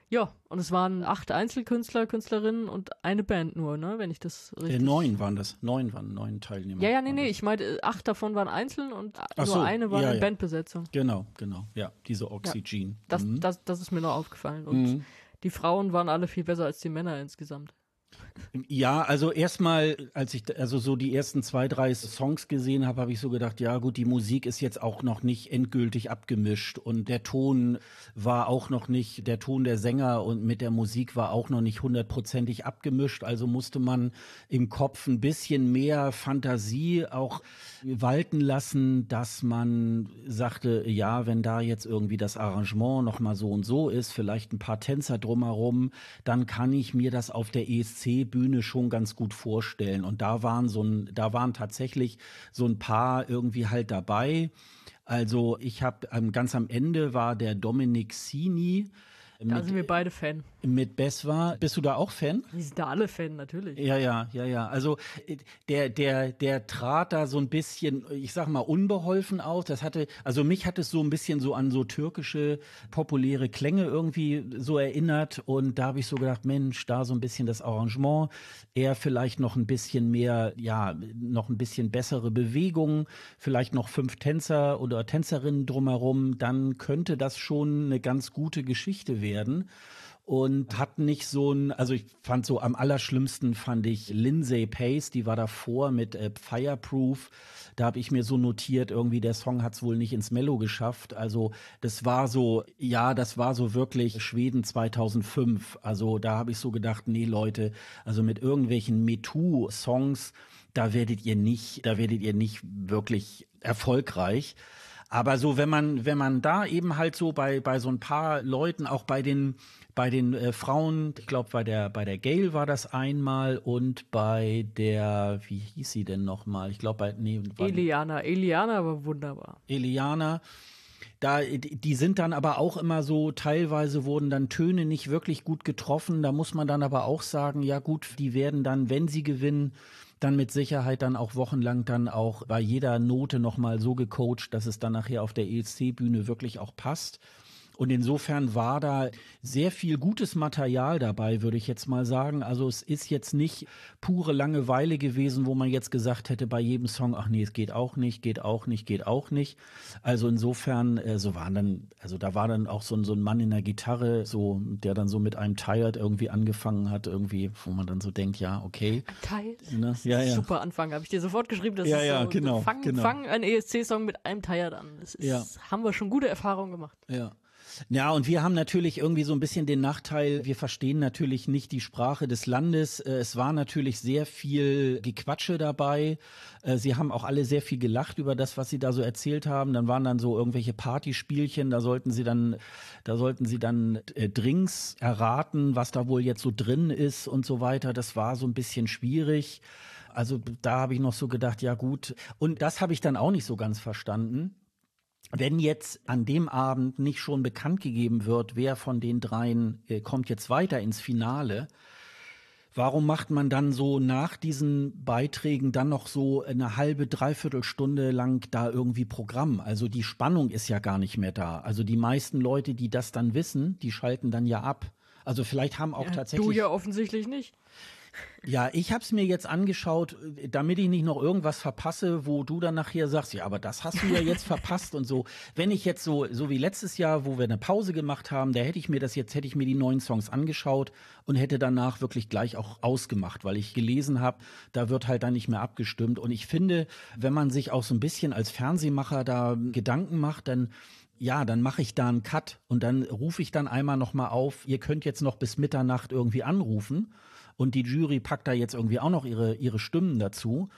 Ja, und es waren acht Einzelkünstler, Künstlerinnen und eine Band nur, ne, wenn ich das Äh, richtig... neun waren das. Neun waren neun Teilnehmer. ja, ja, nee, nee, ich meinte, acht davon waren einzeln und Ach nur so, eine war ja, eine ja. Bandbesetzung. Genau, genau. Ja, diese Oxygen. Das, Mhm. das, das ist mir noch aufgefallen. Und Mhm. Die Frauen waren alle viel besser als die Männer insgesamt. Ja, also erstmal, als ich also so die ersten zwei, drei Songs gesehen habe, habe ich so gedacht, ja gut, die Musik ist jetzt auch noch nicht endgültig abgemischt und der Ton war auch noch nicht, der Ton der Sänger und mit der Musik war auch noch nicht hundertprozentig abgemischt. Also musste man im Kopf ein bisschen mehr Fantasie auch walten lassen, dass man sagte, ja, wenn da jetzt irgendwie das Arrangement noch mal so und so ist, vielleicht ein paar Tänzer drumherum, dann kann ich mir das auf der ESC-Bühne schon ganz gut vorstellen. Und da waren so ein, da waren tatsächlich so ein paar irgendwie halt dabei. Also ich habe ähm, ganz am Ende war der Dominik Sini Da mit, sind wir beide Fan. mit Beswa. Bist du da auch Fan? Die sind da alle Fan, natürlich. Ja, ja, ja, ja. Also äh, der, der, der trat da so ein bisschen, ich sag mal, unbeholfen auf. Das hatte, also mich hat es so ein bisschen so an so türkische populäre Klänge irgendwie so erinnert. Und da habe ich so gedacht, Mensch, da so ein bisschen das Arrangement, eher vielleicht noch ein bisschen mehr, ja, noch ein bisschen bessere Bewegungen, vielleicht noch fünf Tänzer oder Tänzerinnen drumherum, dann könnte das schon eine ganz gute Geschichte werden und hat nicht so ein, also ich fand so am allerschlimmsten fand ich Lindsay Pace, die war davor mit äh, Fireproof. Da habe ich mir so notiert, irgendwie der Song hat es wohl nicht ins Mello geschafft. Also das war so, ja, das war so wirklich Schweden 2005. Also da habe ich so gedacht, nee Leute, also mit irgendwelchen MeToo-Songs, da werdet ihr nicht, da werdet ihr nicht wirklich erfolgreich. Aber so, wenn man, wenn man da eben halt so bei, bei so ein paar Leuten, auch bei den, bei den äh, Frauen, ich glaube, bei der, bei der Gail war das einmal und bei der, wie hieß sie denn nochmal? Ich glaube, bei, nee, Eliana. Eliana war wunderbar. Eliana. Da, die sind dann aber auch immer so, teilweise wurden dann Töne nicht wirklich gut getroffen. Da muss man dann aber auch sagen, ja gut, die werden dann, wenn sie gewinnen, dann mit Sicherheit dann auch wochenlang dann auch bei jeder Note nochmal so gecoacht, dass es dann nachher auf der ESC-Bühne wirklich auch passt. Und insofern war da sehr viel gutes Material dabei, würde ich jetzt mal sagen. Also es ist jetzt nicht pure Langeweile gewesen, wo man jetzt gesagt hätte bei jedem Song, ach nee, es geht auch nicht, geht auch nicht, geht auch nicht. Also insofern, äh, so waren dann, also da war dann auch so, ein- so ein Mann in der Gitarre, so, der dann so mit einem Tired irgendwie angefangen hat, irgendwie, wo man dann so denkt, ja, okay. Teil. Ne? Ja, ja. Super Anfang, habe ich dir sofort geschrieben. Das Ja, ist ja, so, genau, Fang, genau. fang einen ESC-Song mit einem Tired an. Das ist, Ja. haben wir schon gute Erfahrungen gemacht. Ja. Ja, und wir haben natürlich irgendwie so ein bisschen den Nachteil, wir verstehen natürlich nicht die Sprache des Landes. Äh, Es war natürlich sehr viel Gequatsche dabei. Äh, Sie haben auch alle sehr viel gelacht über das, was Sie da so erzählt haben. Dann waren dann so irgendwelche Partyspielchen, da sollten Sie dann, da sollten Sie dann äh, Drinks erraten, was da wohl jetzt so drin ist und so weiter. Das war so ein bisschen schwierig. Also da habe ich noch so gedacht, ja gut. Und das habe ich dann auch nicht so ganz verstanden wenn jetzt an dem Abend nicht schon bekannt gegeben wird, wer von den dreien äh, kommt jetzt weiter ins Finale, warum macht man dann so nach diesen Beiträgen dann noch so eine halbe, dreiviertel Stunde lang da irgendwie Programm? Also die Spannung ist ja gar nicht mehr da. Also die meisten Leute, die das dann wissen, die schalten dann ja ab. Also vielleicht haben auch Ja, tatsächlich du ja offensichtlich nicht. Ja, ich habe es mir jetzt angeschaut, äh, damit ich nicht noch irgendwas verpasse, wo du dann nachher sagst, ja, aber das hast du ja jetzt <laughs> verpasst und so. Wenn ich jetzt so, so wie letztes Jahr, wo wir eine Pause gemacht haben, da hätte ich mir das jetzt, hätte ich mir die neuen Songs angeschaut und hätte danach wirklich gleich auch ausgemacht, weil ich gelesen habe, da wird halt dann nicht mehr abgestimmt. Und ich finde, wenn man sich auch so ein bisschen als Fernsehmacher da Gedanken macht, dann ja, dann mache ich da einen Cut und dann rufe ich dann einmal nochmal auf, ihr könnt jetzt noch bis Mitternacht irgendwie anrufen und die Jury packt da jetzt irgendwie auch noch ihre, ihre Stimmen dazu.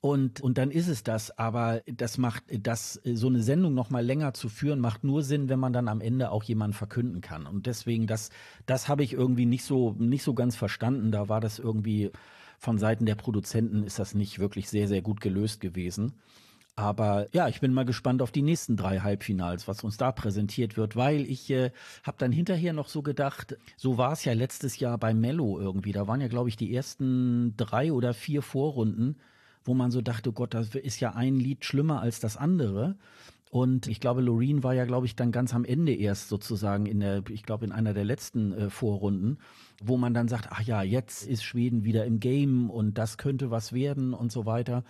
Und, und dann ist es das, aber das macht, das, so eine Sendung noch mal länger zu führen, macht nur Sinn, wenn man dann am Ende auch jemanden verkünden kann. Und deswegen, das, das habe ich irgendwie nicht so, nicht so ganz verstanden. Da war das irgendwie von Seiten der Produzenten ist das nicht wirklich sehr, sehr gut gelöst gewesen. Aber ja, ich bin mal gespannt auf die nächsten drei Halbfinals, was uns da präsentiert wird, weil ich äh, habe dann hinterher noch so gedacht, so war es ja letztes Jahr bei Mello irgendwie. Da waren ja, glaube ich, die ersten drei oder vier Vorrunden, wo man so dachte, Gott, das ist ja ein Lied schlimmer als das andere. Und ich glaube, Loreen war ja, glaube ich, dann ganz am Ende erst sozusagen in der, ich glaube, in einer der letzten äh, Vorrunden, wo man dann sagt, ach ja, jetzt ist Schweden wieder im Game und das könnte was werden und so weiter.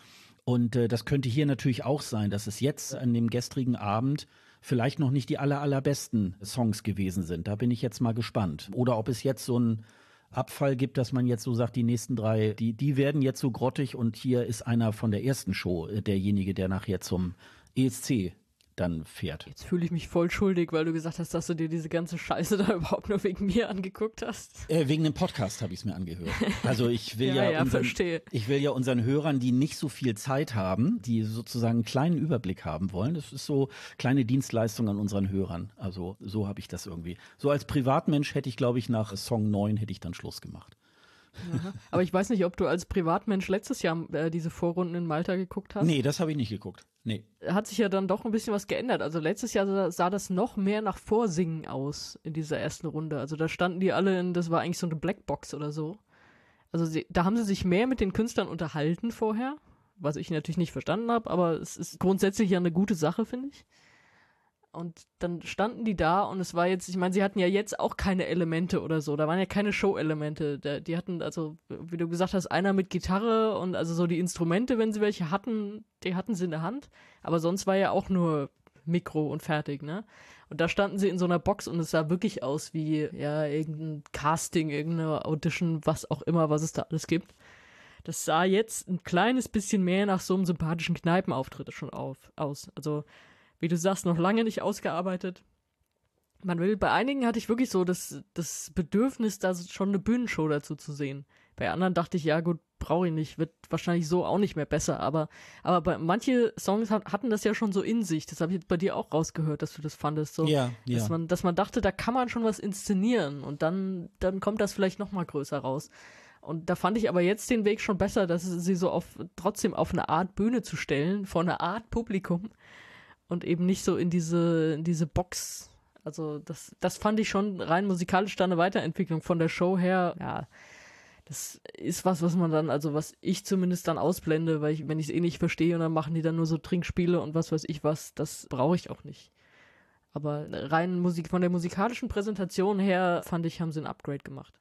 Und äh, das könnte hier natürlich auch sein, dass es jetzt an dem gestrigen Abend vielleicht noch nicht die aller, allerbesten Songs gewesen sind. Da bin ich jetzt mal gespannt. Oder ob es jetzt so ein Abfall gibt, dass man jetzt so sagt, die nächsten drei, die, die werden jetzt so grottig und hier ist einer von der ersten Show äh, derjenige, der nachher zum ESC dann fährt. Jetzt fühle ich mich voll schuldig, weil du gesagt hast, dass du dir diese ganze Scheiße <laughs> da überhaupt nur wegen mir angeguckt hast. Äh, wegen dem Podcast habe ich es mir angehört. Also ich <laughs> will ja, ja, ja unseren, verstehe. ich will ja unseren Hörern, die nicht so viel Zeit haben, die sozusagen einen kleinen Überblick haben wollen. Das ist so kleine Dienstleistung an unseren Hörern. Also so habe ich das irgendwie. So als Privatmensch hätte ich, glaube ich, nach Song 9 hätte ich dann Schluss gemacht. Aha. Aber ich weiß nicht, ob du als Privatmensch letztes Jahr äh, diese Vorrunden in Malta geguckt hast. Nee, das habe ich nicht geguckt. Nee. Hat sich ja dann doch ein bisschen was geändert. Also letztes Jahr sah, sah das noch mehr nach Vorsingen aus in dieser ersten Runde. Also da standen die alle in, das war eigentlich so eine Blackbox oder so. Also sie, da haben sie sich mehr mit den Künstlern unterhalten vorher, was ich natürlich nicht verstanden habe, aber es ist grundsätzlich ja eine gute Sache, finde ich. Und dann standen die da und es war jetzt, ich meine, sie hatten ja jetzt auch keine Elemente oder so. Da waren ja keine Show-Elemente. Die hatten, also, wie du gesagt hast, einer mit Gitarre und also so die Instrumente, wenn sie welche hatten, die hatten sie in der Hand. Aber sonst war ja auch nur Mikro und fertig, ne? Und da standen sie in so einer Box und es sah wirklich aus wie, ja, irgendein Casting, irgendeine Audition, was auch immer, was es da alles gibt. Das sah jetzt ein kleines bisschen mehr nach so einem sympathischen Kneipenauftritt schon auf, aus. Also, wie du sagst, noch lange nicht ausgearbeitet. Man will, bei einigen hatte ich wirklich so das, das Bedürfnis, da schon eine Bühnenshow dazu zu sehen. Bei anderen dachte ich, ja gut, brauche ich nicht, wird wahrscheinlich so auch nicht mehr besser, aber, aber bei manche Songs hat, hatten das ja schon so in sich. Das habe ich jetzt bei dir auch rausgehört, dass du das fandest. So, ja, ja. Dass man, dass man dachte, da kann man schon was inszenieren und dann, dann kommt das vielleicht noch mal größer raus. Und da fand ich aber jetzt den Weg schon besser, dass sie so auf, trotzdem auf eine Art Bühne zu stellen, vor einer Art Publikum, und eben nicht so in diese, in diese Box. Also das, das fand ich schon rein musikalisch da eine Weiterentwicklung von der Show her. Ja, das ist was, was man dann, also was ich zumindest dann ausblende, weil ich, wenn ich es eh nicht verstehe und dann machen die dann nur so Trinkspiele und was weiß ich was, das brauche ich auch nicht. Aber rein Musik, von der musikalischen Präsentation her fand ich, haben sie ein Upgrade gemacht.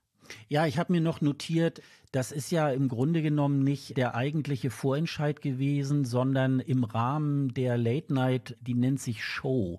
Ja, ich habe mir noch notiert, das ist ja im Grunde genommen nicht der eigentliche Vorentscheid gewesen, sondern im Rahmen der Late Night, die nennt sich Show.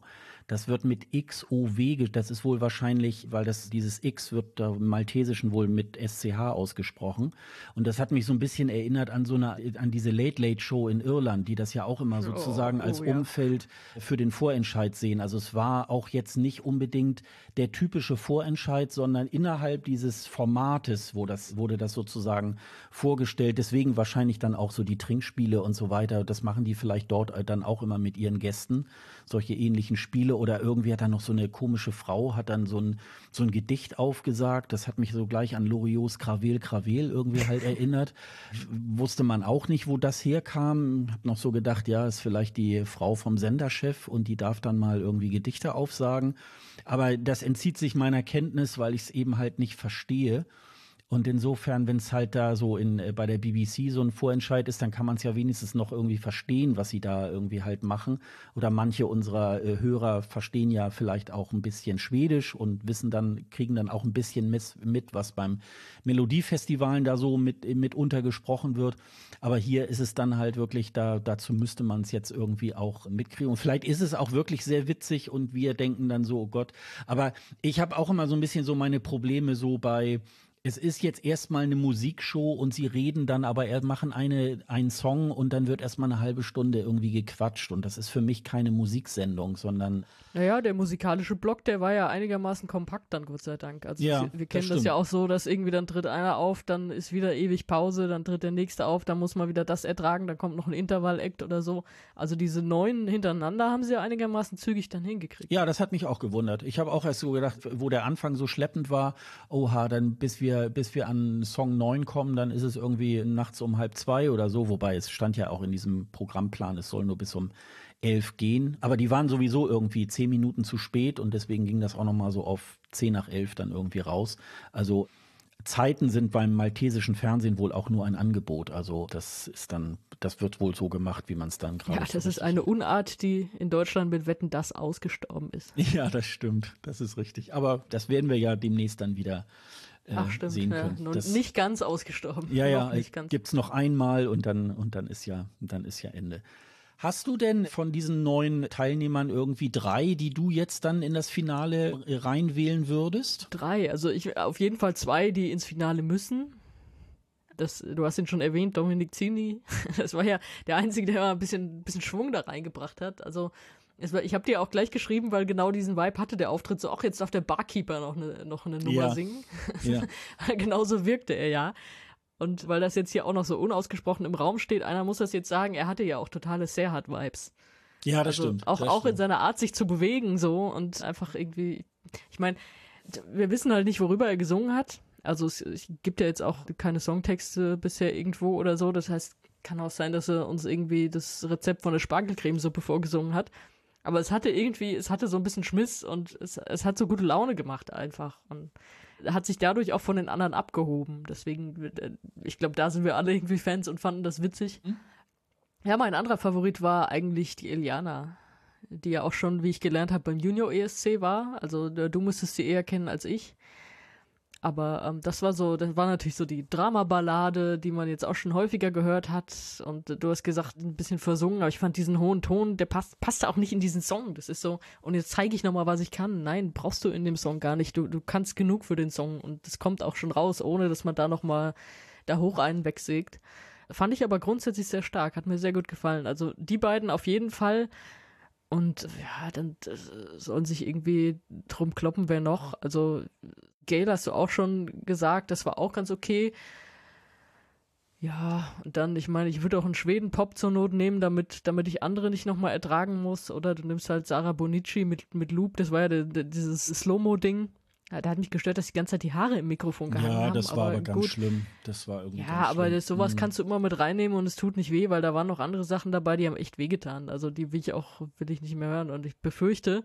Das wird mit XOW, das ist wohl wahrscheinlich, weil das dieses X wird da im Maltesischen wohl mit SCH ausgesprochen. Und das hat mich so ein bisschen erinnert an so eine, an diese Late Late Show in Irland, die das ja auch immer sozusagen oh, oh, als ja. Umfeld für den Vorentscheid sehen. Also es war auch jetzt nicht unbedingt der typische Vorentscheid, sondern innerhalb dieses Formates, wo das, wurde das sozusagen vorgestellt. Deswegen wahrscheinlich dann auch so die Trinkspiele und so weiter. Das machen die vielleicht dort dann auch immer mit ihren Gästen solche ähnlichen Spiele oder irgendwie hat dann noch so eine komische Frau, hat dann so ein, so ein Gedicht aufgesagt. Das hat mich so gleich an Loriots Kravel Kravel irgendwie halt <laughs> erinnert. Wusste man auch nicht, wo das herkam. Hab noch so gedacht, ja, ist vielleicht die Frau vom Senderchef und die darf dann mal irgendwie Gedichte aufsagen. Aber das entzieht sich meiner Kenntnis, weil ich es eben halt nicht verstehe. Und insofern, wenn es halt da so in äh, bei der BBC so ein Vorentscheid ist, dann kann man es ja wenigstens noch irgendwie verstehen, was sie da irgendwie halt machen. Oder manche unserer äh, Hörer verstehen ja vielleicht auch ein bisschen Schwedisch und wissen dann, kriegen dann auch ein bisschen mit, mit was beim Melodiefestivalen da so mit, mit untergesprochen wird. Aber hier ist es dann halt wirklich, da, dazu müsste man es jetzt irgendwie auch mitkriegen. Und vielleicht ist es auch wirklich sehr witzig und wir denken dann so, oh Gott. Aber ich habe auch immer so ein bisschen so meine Probleme so bei es ist jetzt erstmal eine Musikshow und sie reden dann, aber er machen eine, einen Song und dann wird erstmal eine halbe Stunde irgendwie gequatscht. Und das ist für mich keine Musiksendung, sondern. Naja, der musikalische Block, der war ja einigermaßen kompakt dann, Gott sei Dank. Also ja, wir kennen das, das, ja auch so, dass irgendwie dann tritt einer auf, dann ist wieder ewig Pause, dann tritt der nächste auf, dann muss man wieder das ertragen, dann kommt noch ein Intervall-Act oder so. Also diese neun hintereinander haben sie ja einigermaßen zügig dann hingekriegt. Ja, das hat mich auch gewundert. Ich habe auch erst so gedacht, wo der Anfang so schleppend war, oha, dann bis wir bis wir an Song 9 kommen, dann ist es irgendwie nachts um halb zwei oder so, wobei es stand ja auch in diesem Programmplan, es soll nur bis um elf gehen. Aber die waren sowieso irgendwie zehn Minuten zu spät und deswegen ging das auch nochmal so auf zehn nach elf dann irgendwie raus. Also Zeiten sind beim maltesischen Fernsehen wohl auch nur ein Angebot. Also das ist dann, das wird wohl so gemacht, wie man es dann gerade. Ja, das so ist eine Unart, die in Deutschland mit Wetten das ausgestorben ist. <laughs> Ja, das stimmt. Das ist richtig. Aber das werden wir ja demnächst dann wieder äh, Ach, stimmt, sehen ja. können. Das- nicht ganz ausgestorben. Ja, ja, nicht ganz. gibt's noch einmal und dann und dann ist ja dann ist ja Ende. Hast du denn von diesen neun Teilnehmern irgendwie drei, die du jetzt dann in das Finale äh, reinwählen würdest? Drei, also ich auf jeden Fall zwei, die ins Finale müssen. Das, du hast ihn schon erwähnt, Dominik Zini. <laughs> Das war ja der Einzige, der mal ein bisschen, bisschen Schwung da reingebracht hat. Also war, ich habe dir auch gleich geschrieben, weil genau diesen Vibe hatte der Auftritt. So, auch jetzt darf der Barkeeper noch eine, noch eine Nummer Ja. singen. Ja. <laughs> Genauso wirkte er ja. Und weil das jetzt hier auch noch so unausgesprochen im Raum steht, einer muss das jetzt sagen, er hatte ja auch totale Serhat-Vibes. Ja, das Also stimmt. Auch, das auch in stimmt. seiner Art, sich zu bewegen so und einfach irgendwie, ich meine, wir wissen halt nicht, worüber er gesungen hat. Also es, es gibt ja jetzt auch keine Songtexte bisher irgendwo oder so. Das heißt, kann auch sein, dass er uns irgendwie das Rezept von der Spargelcremesuppe vorgesungen hat. Aber es hatte irgendwie, es hatte so ein bisschen Schmiss und es, es hat so gute Laune gemacht einfach. Und hat sich dadurch auch von den anderen abgehoben. Deswegen, äh, ich glaube, da sind wir alle irgendwie Fans und fanden das witzig. Ja, mein anderer Favorit war eigentlich die Eliana, die ja auch schon, wie ich gelernt habe, beim Junior ESC war. Also du musstest sie eher kennen als ich. Aber ähm, das war so, das war natürlich so die Dramaballade, die man jetzt auch schon häufiger gehört hat. Und äh, du hast gesagt, ein bisschen versungen, aber ich fand diesen hohen Ton, der passt, passt auch nicht in diesen Song. Das ist so, und jetzt zeige ich nochmal, was ich kann. Nein, brauchst du in dem Song gar nicht. Du, du kannst genug für den Song und das kommt auch schon raus, ohne dass man da nochmal da hoch einen wegsägt. Fand ich aber grundsätzlich sehr stark, hat mir sehr gut gefallen. Also die beiden auf jeden Fall. Und ja, dann äh, sollen sich irgendwie drum kloppen, wer noch. Also Gail hast du auch schon gesagt, das war auch ganz okay. Ja, und dann, ich meine, ich würde auch einen Schweden-Pop zur Not nehmen, damit, damit ich andere nicht nochmal ertragen muss. Oder du nimmst halt Sarah Bonici mit, mit Loop, das war ja de, de, dieses Slow-Mo-Ding. Ja, da hat mich gestört, dass die ganze Zeit die Haare im Mikrofon gehangen haben. Ja, das war aber ganz gut. schlimm. Das war irgendwie Ja, aber das, sowas Mhm. kannst du immer mit reinnehmen und es tut nicht weh, weil da waren noch andere Sachen dabei, die haben echt wehgetan. Also die will ich auch, will ich nicht mehr hören. Und ich befürchte,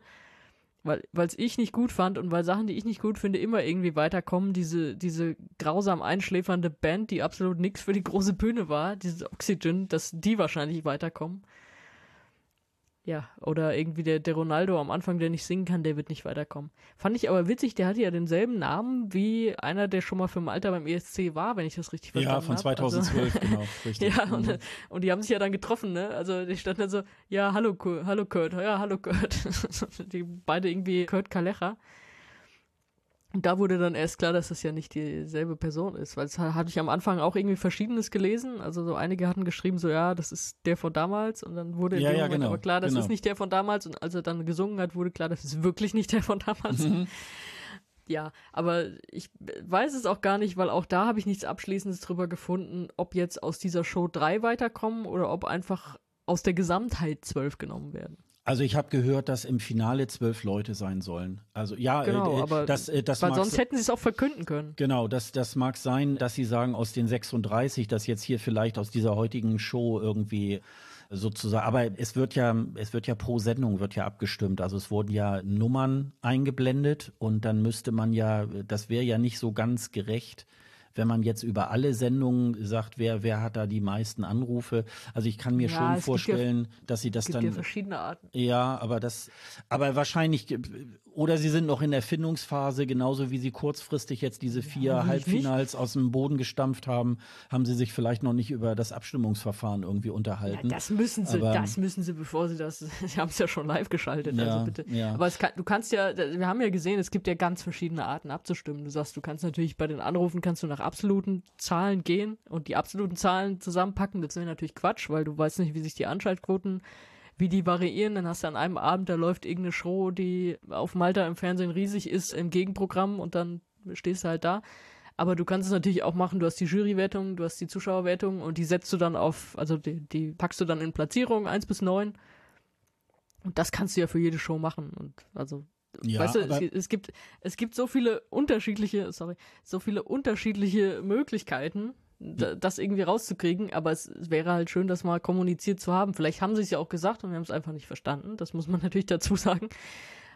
weil es ich nicht gut fand und weil Sachen, die ich nicht gut finde, immer irgendwie weiterkommen, diese, diese grausam einschläfernde Band, die absolut nichts für die große Bühne war, dieses Oxygen, dass die wahrscheinlich weiterkommen. Ja, oder irgendwie der, der Ronaldo am Anfang, der nicht singen kann, der wird nicht weiterkommen. Fand ich aber witzig, der hatte ja denselben Namen wie einer, der schon mal für Malta beim ESC war, wenn ich das richtig verstanden Ja, habe. von 2012, genau, <laughs> richtig. Ja, Mhm. und, und die haben sich ja dann getroffen, ne? Also die standen dann so, ja, hallo, hallo Kurt, ja, hallo Kurt. <laughs> die beide irgendwie Kurt Kalecha. Und da wurde dann erst klar, dass das ja nicht dieselbe Person ist, weil es ha- hatte ich am Anfang auch irgendwie Verschiedenes gelesen. Also so einige hatten geschrieben, so ja, das ist der von damals und dann wurde Ja, ja, Moment genau, aber klar, das genau. ist nicht der von damals und als er dann gesungen hat, wurde klar, das ist wirklich nicht der von damals. Mhm. Ja, aber ich weiß es auch gar nicht, weil auch da habe ich nichts Abschließendes drüber gefunden, ob jetzt aus dieser Show drei weiterkommen oder ob einfach aus der Gesamtheit zwölf genommen werden. Also ich habe gehört, dass im Finale zwölf Leute sein sollen. Also ja, Genau, äh, äh, aber das, äh, das weil sonst hätten sie es auch verkünden können. Genau, das, das mag sein, dass sie sagen, aus den 36, dass jetzt hier vielleicht aus dieser heutigen Show irgendwie sozusagen, aber es wird ja, es wird ja pro Sendung wird ja abgestimmt. Also es wurden ja Nummern eingeblendet und dann müsste man ja, das wäre ja nicht so ganz gerecht, wenn man jetzt über alle Sendungen sagt, wer, wer hat da die meisten Anrufe. Also ich kann mir Ja, schon vorstellen, dass sie das dann. ja verschiedene Arten. Ja, aber das, aber wahrscheinlich, oder sie sind noch in der Findungsphase, genauso wie sie kurzfristig jetzt diese vier ich Halbfinals aus dem Boden gestampft haben, haben sie sich vielleicht noch nicht über das Abstimmungsverfahren irgendwie Ja, unterhalten. das müssen sie, Aber- das müssen sie, bevor sie das, <laughs> sie haben es ja schon live geschaltet, Ja, also bitte. ja. Aber kann, du kannst ja, wir haben ja gesehen, es gibt ja ganz verschiedene Arten abzustimmen. Du sagst, du kannst natürlich bei den Anrufen kannst du nach absoluten Zahlen gehen und die absoluten Zahlen zusammenpacken. Das wäre natürlich Quatsch, weil du weißt nicht, wie sich die Anschaltquoten wie die variieren, dann hast du an einem Abend, da läuft irgendeine Show, die auf Malta im Fernsehen riesig ist, im Gegenprogramm und dann stehst du halt da. Aber du kannst es natürlich auch machen, du hast die Jurywertung, du hast die Zuschauerwertung und die setzt du dann auf, also die, die packst du dann in Platzierung 1 bis 9. Und das kannst du ja für jede Show machen. Und also, Ja, weißt du, es, es gibt, es gibt so viele unterschiedliche, sorry, so viele unterschiedliche Möglichkeiten, das irgendwie rauszukriegen, aber es wäre halt schön, das mal kommuniziert zu haben. Vielleicht haben sie es ja auch gesagt und wir haben es einfach nicht verstanden. Das muss man <laughs> natürlich dazu sagen.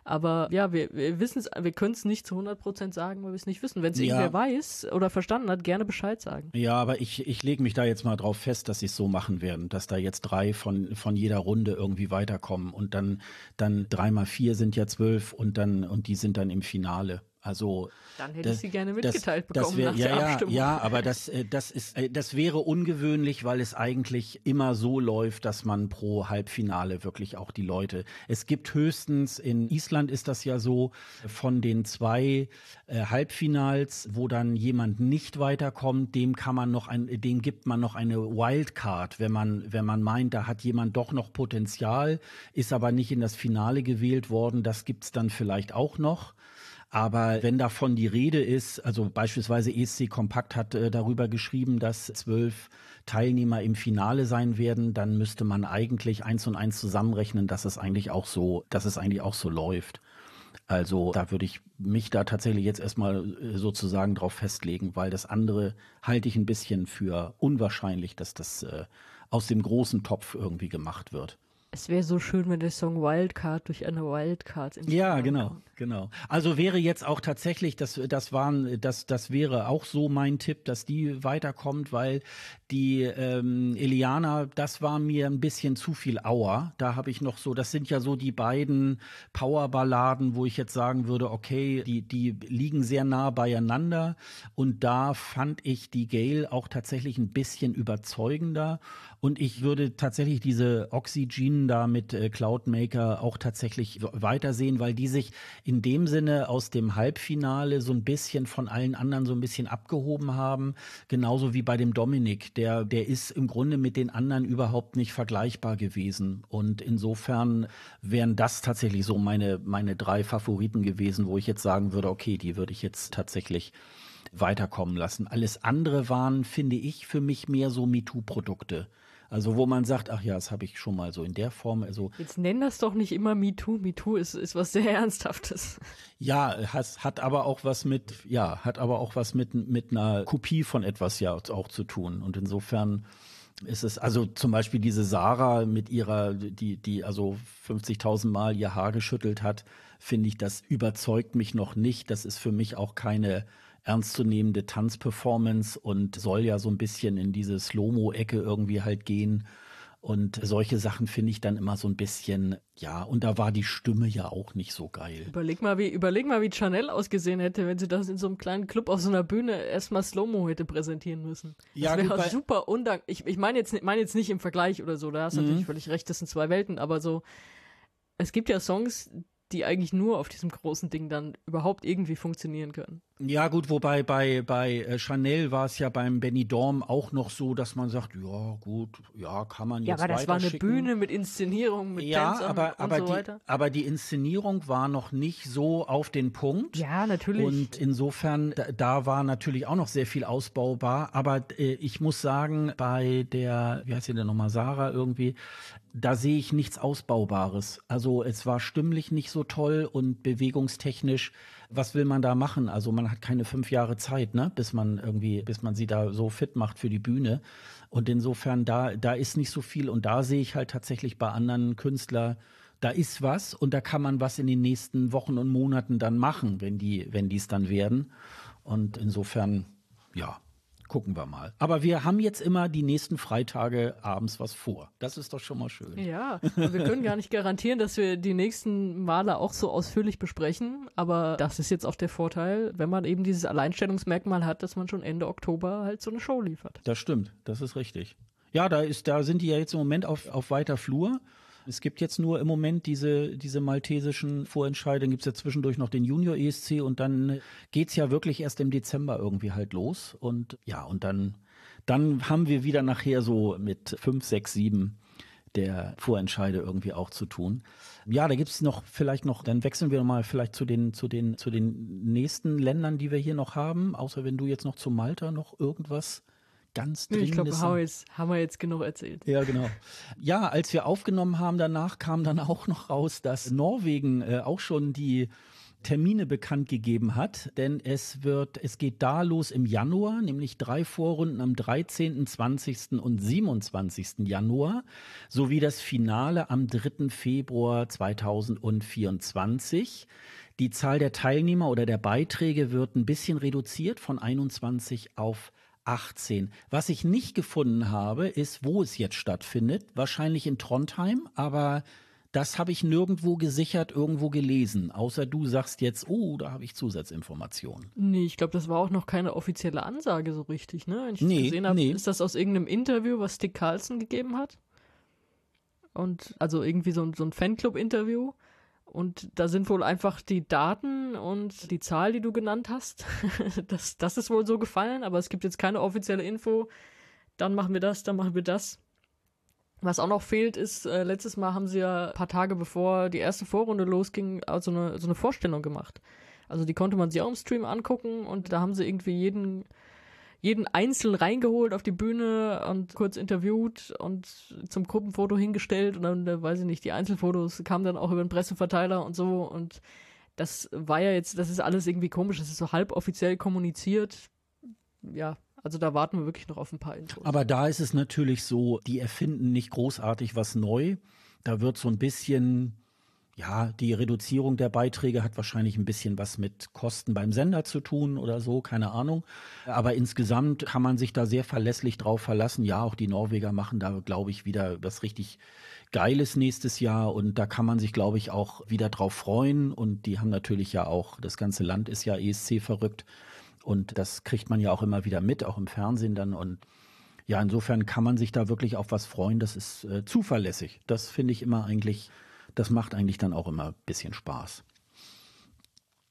Aber ja, wir, wir wissen es, wir können es nicht zu 100% sagen, weil wir es nicht wissen. Wenn es Ja. irgendwer weiß oder verstanden hat, gerne Bescheid sagen. Ja, aber ich, ich lege mich da jetzt mal drauf fest, dass sie es so machen werden, dass da jetzt drei von, von jeder Runde irgendwie weiterkommen und dann, dann drei mal vier sind ja zwölf und dann, und die sind dann im Finale. Also Dann hätte das- ich sie gerne mitgeteilt das bekommen wär, nach ja, der ja, Abstimmung. Ja, aber das, äh, das ist, äh, das wäre ungewöhnlich, weil es eigentlich immer so läuft, dass man pro Halbfinale wirklich auch die Leute. Es gibt höchstens in Island ist das ja so von den zwei äh, Halbfinals, wo dann jemand nicht weiterkommt, dem kann man noch ein, dem gibt man noch eine Wildcard, wenn man wenn man meint, da hat jemand doch noch Potenzial, ist aber nicht in das Finale gewählt worden. Das gibt's dann vielleicht auch noch. Aber wenn davon die Rede ist, also beispielsweise ESC Kompakt hat äh, darüber geschrieben, dass zwölf Teilnehmer im Finale sein werden, dann müsste man eigentlich eins und eins zusammenrechnen, dass es eigentlich auch so, dass es eigentlich auch so läuft. Also da würde ich mich da tatsächlich jetzt erstmal äh, sozusagen drauf festlegen, weil das andere halte ich ein bisschen für unwahrscheinlich, dass das äh, aus dem großen Topf irgendwie gemacht wird. Es wäre so schön, wenn der Song Wildcard durch eine Wildcard Ja, Finale genau, kommt. Genau. Also wäre jetzt auch tatsächlich, das, das waren, das, das wäre auch so mein Tipp, dass die weiterkommt, weil die ähm, Eliana, das war mir ein bisschen zu viel Auer. Da habe ich noch so, das sind ja so die beiden Powerballaden, wo ich jetzt sagen würde, okay, die, die liegen sehr nah beieinander. Und da fand ich die Gail auch tatsächlich ein bisschen überzeugender. Und ich würde tatsächlich diese Oxygen da mit äh, Cloudmaker auch tatsächlich weitersehen, weil die sich in dem Sinne aus dem Halbfinale so ein bisschen von allen anderen so ein bisschen abgehoben haben. Genauso wie bei dem Dominik. Der, der ist im Grunde mit den anderen überhaupt nicht vergleichbar gewesen. Und insofern wären das tatsächlich so meine, meine drei Favoriten gewesen, wo ich jetzt sagen würde, okay, die würde ich jetzt tatsächlich weiterkommen lassen. Alles andere waren, finde ich, für mich mehr so MeToo-Produkte. Also wo man sagt, ach ja, das habe ich schon mal so in der Form. Also Jetzt nenn das doch nicht immer MeToo. MeToo ist, ist was sehr Ernsthaftes. ja, has, hat aber auch was mit, ja, hat aber auch was mit mit einer Kopie von etwas ja auch zu tun. Und insofern ist es also zum Beispiel diese Sarah mit ihrer, die die also 50.000 Mal ihr Haar geschüttelt hat, finde ich, das überzeugt mich noch nicht. Das ist für mich auch keine ernstzunehmende Tanzperformance und soll ja so ein bisschen in diese Slow-Mo-Ecke irgendwie halt gehen. Und solche Sachen finde ich dann immer so ein bisschen, ja, und da war die Stimme ja auch nicht so geil. Überleg mal, wie, überleg mal, wie Chanel ausgesehen hätte, wenn sie das in so einem kleinen Club auf so einer Bühne erstmal Slow-Mo hätte präsentieren müssen. Das Ja, gut, wäre super undank. Ich, ich meine jetzt, meine jetzt nicht im Vergleich oder so, da hast du Mhm. natürlich völlig recht, das sind zwei Welten, aber so, es gibt ja Songs, die eigentlich nur auf diesem großen Ding dann überhaupt irgendwie funktionieren können. Ja, gut, wobei bei, bei äh, Chanel war es ja beim Benny Dorm auch noch so, dass man sagt, ja, gut, ja, kann man Ja, jetzt aber das war eine. Bühne mit Inszenierung, mit Ja, Tänzern aber, und aber, so die, weiter. aber die Inszenierung war noch nicht so auf den Punkt. Ja, natürlich. Und insofern, da, da war natürlich auch noch sehr viel ausbaubar. Aber äh, ich muss sagen, bei der, wie heißt sie denn nochmal, Sarah irgendwie, da sehe ich nichts Ausbaubares. Also es war stimmlich nicht so toll und bewegungstechnisch. Was will man da machen? Also man hat keine fünf Jahre Zeit, ne, bis man irgendwie, bis man sie da so fit macht für die Bühne. Und insofern da, da ist nicht so viel. Und da sehe ich halt tatsächlich bei anderen Künstlern, da ist was und da kann man was in den nächsten Wochen und Monaten dann machen, wenn die, wenn die es dann werden. Und insofern, ja, gucken wir mal. Aber wir haben jetzt immer die nächsten Freitage abends was vor. Das ist doch schon mal schön. Ja, wir können gar nicht garantieren, dass wir die nächsten Male auch so ausführlich besprechen, aber das ist jetzt auch der Vorteil, wenn man eben dieses Alleinstellungsmerkmal hat, dass man schon Ende Oktober halt so eine Show liefert. Das stimmt, das ist richtig. Ja, da ist, da sind die ja jetzt im Moment auf, auf weiter Flur. Es gibt jetzt nur im Moment diese, diese maltesischen Vorentscheide, gibt es ja zwischendurch noch den Junior ESC und dann geht es ja wirklich erst im Dezember irgendwie halt los. Und ja, und dann, dann haben wir wieder nachher so mit fünf, sechs, sieben der Vorentscheide irgendwie auch zu tun. Ja, da gibt es noch vielleicht noch, dann wechseln wir mal vielleicht zu den, zu den, zu den nächsten Ländern, die wir hier noch haben, außer wenn du jetzt noch zu Malta noch irgendwas ganz Dringendes. Ich glaube, haben, haben wir jetzt genug erzählt. Ja, genau. Ja, als wir aufgenommen haben, danach kam dann auch noch raus, dass Norwegen äh, auch schon die Termine bekannt gegeben hat, denn es wird, es geht da los im Januar, nämlich drei Vorrunden am 13., 20. und 27. Januar, sowie das Finale am 3. Februar 2024. Die Zahl der Teilnehmer oder der Beiträge wird ein bisschen reduziert von 21 auf 18. Was ich nicht gefunden habe, ist, wo es jetzt stattfindet. Wahrscheinlich in Trondheim, aber das habe ich nirgendwo gesichert, irgendwo gelesen. Außer du sagst jetzt, oh, da habe ich Zusatzinformationen. Nee, ich glaube, das war auch noch keine offizielle Ansage so richtig, ne? Wenn ich nee, das gesehen habe, nee. ist das aus irgendeinem Interview, was Stick Carlson gegeben hat? Und also irgendwie so, so ein Fanclub-Interview. Und da sind wohl einfach die Daten und die Zahl, die du genannt hast. <laughs> das, das ist wohl so gefallen, aber es gibt jetzt keine offizielle Info. Dann machen wir das, dann machen wir das. Was auch noch fehlt, ist, äh, letztes Mal haben sie ja ein paar Tage bevor die erste Vorrunde losging, also eine, so eine Vorstellung gemacht. Also die konnte man sich auch im Stream angucken und da haben sie irgendwie jeden jeden einzeln reingeholt auf die Bühne und kurz interviewt und zum Gruppenfoto hingestellt und dann, äh, weiß ich nicht, die Einzelfotos kamen dann auch über den Presseverteiler und so und das war ja jetzt, das ist alles irgendwie komisch, das ist so halboffiziell kommuniziert. Ja, also da warten wir wirklich noch auf ein paar Infos. Aber da ist es natürlich so, die erfinden nicht großartig was neu. Da wird so ein bisschen ja, die Reduzierung der Beiträge hat wahrscheinlich ein bisschen was mit Kosten beim Sender zu tun oder so, keine Ahnung. Aber insgesamt kann man sich da sehr verlässlich drauf verlassen. Ja, auch die Norweger machen da, glaube ich, wieder was richtig Geiles nächstes Jahr und da kann man sich, glaube ich, auch wieder drauf freuen. Und die haben natürlich ja auch, das ganze Land ist ja ESC verrückt und das kriegt man ja auch immer wieder mit, auch im Fernsehen dann und ja, insofern kann man sich da wirklich auf was freuen. Das ist äh, zuverlässig. Das finde ich immer eigentlich das macht eigentlich dann auch immer ein bisschen Spaß.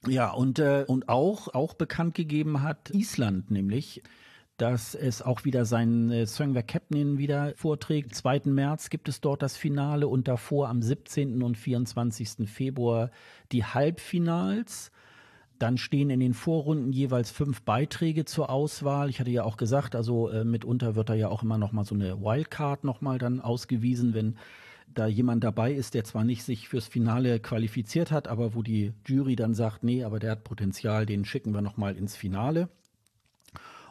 Ja, und, äh, und auch, auch bekannt gegeben hat Island nämlich, dass es auch wieder seinen äh, Söngver Captain wieder vorträgt. 2. März gibt es dort das Finale und davor am 17. und 24. Februar die Halbfinals. Dann stehen in den Vorrunden jeweils fünf Beiträge zur Auswahl. Ich hatte ja auch gesagt, also äh, mitunter wird da ja auch immer noch mal so eine Wildcard noch mal dann ausgewiesen, wenn da jemand dabei ist, der zwar nicht sich fürs Finale qualifiziert hat, aber wo die Jury dann sagt, nee, aber der hat Potenzial, den schicken wir noch mal ins Finale.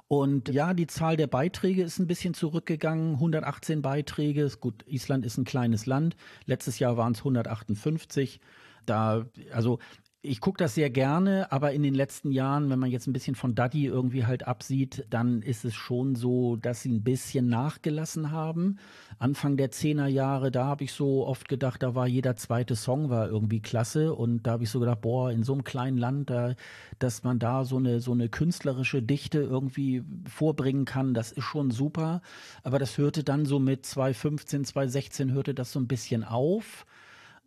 Und ja, die Zahl der Beiträge ist ein bisschen zurückgegangen. 118 Beiträge. Gut, Island ist ein kleines Land. Letztes Jahr waren es 158. Da, also ich gucke das sehr gerne, aber in den letzten Jahren, wenn man jetzt ein bisschen von Daddy irgendwie halt absieht, dann ist es schon so, dass sie ein bisschen nachgelassen haben. Anfang der Zehnerjahre, da habe ich so oft gedacht, da war jeder zweite Song war irgendwie klasse und da habe ich so gedacht, boah, in so einem kleinen Land, da, dass man da so eine so eine künstlerische Dichte irgendwie vorbringen kann, das ist schon super. Aber das hörte dann so mit 2015, 2016 hörte das so ein bisschen auf.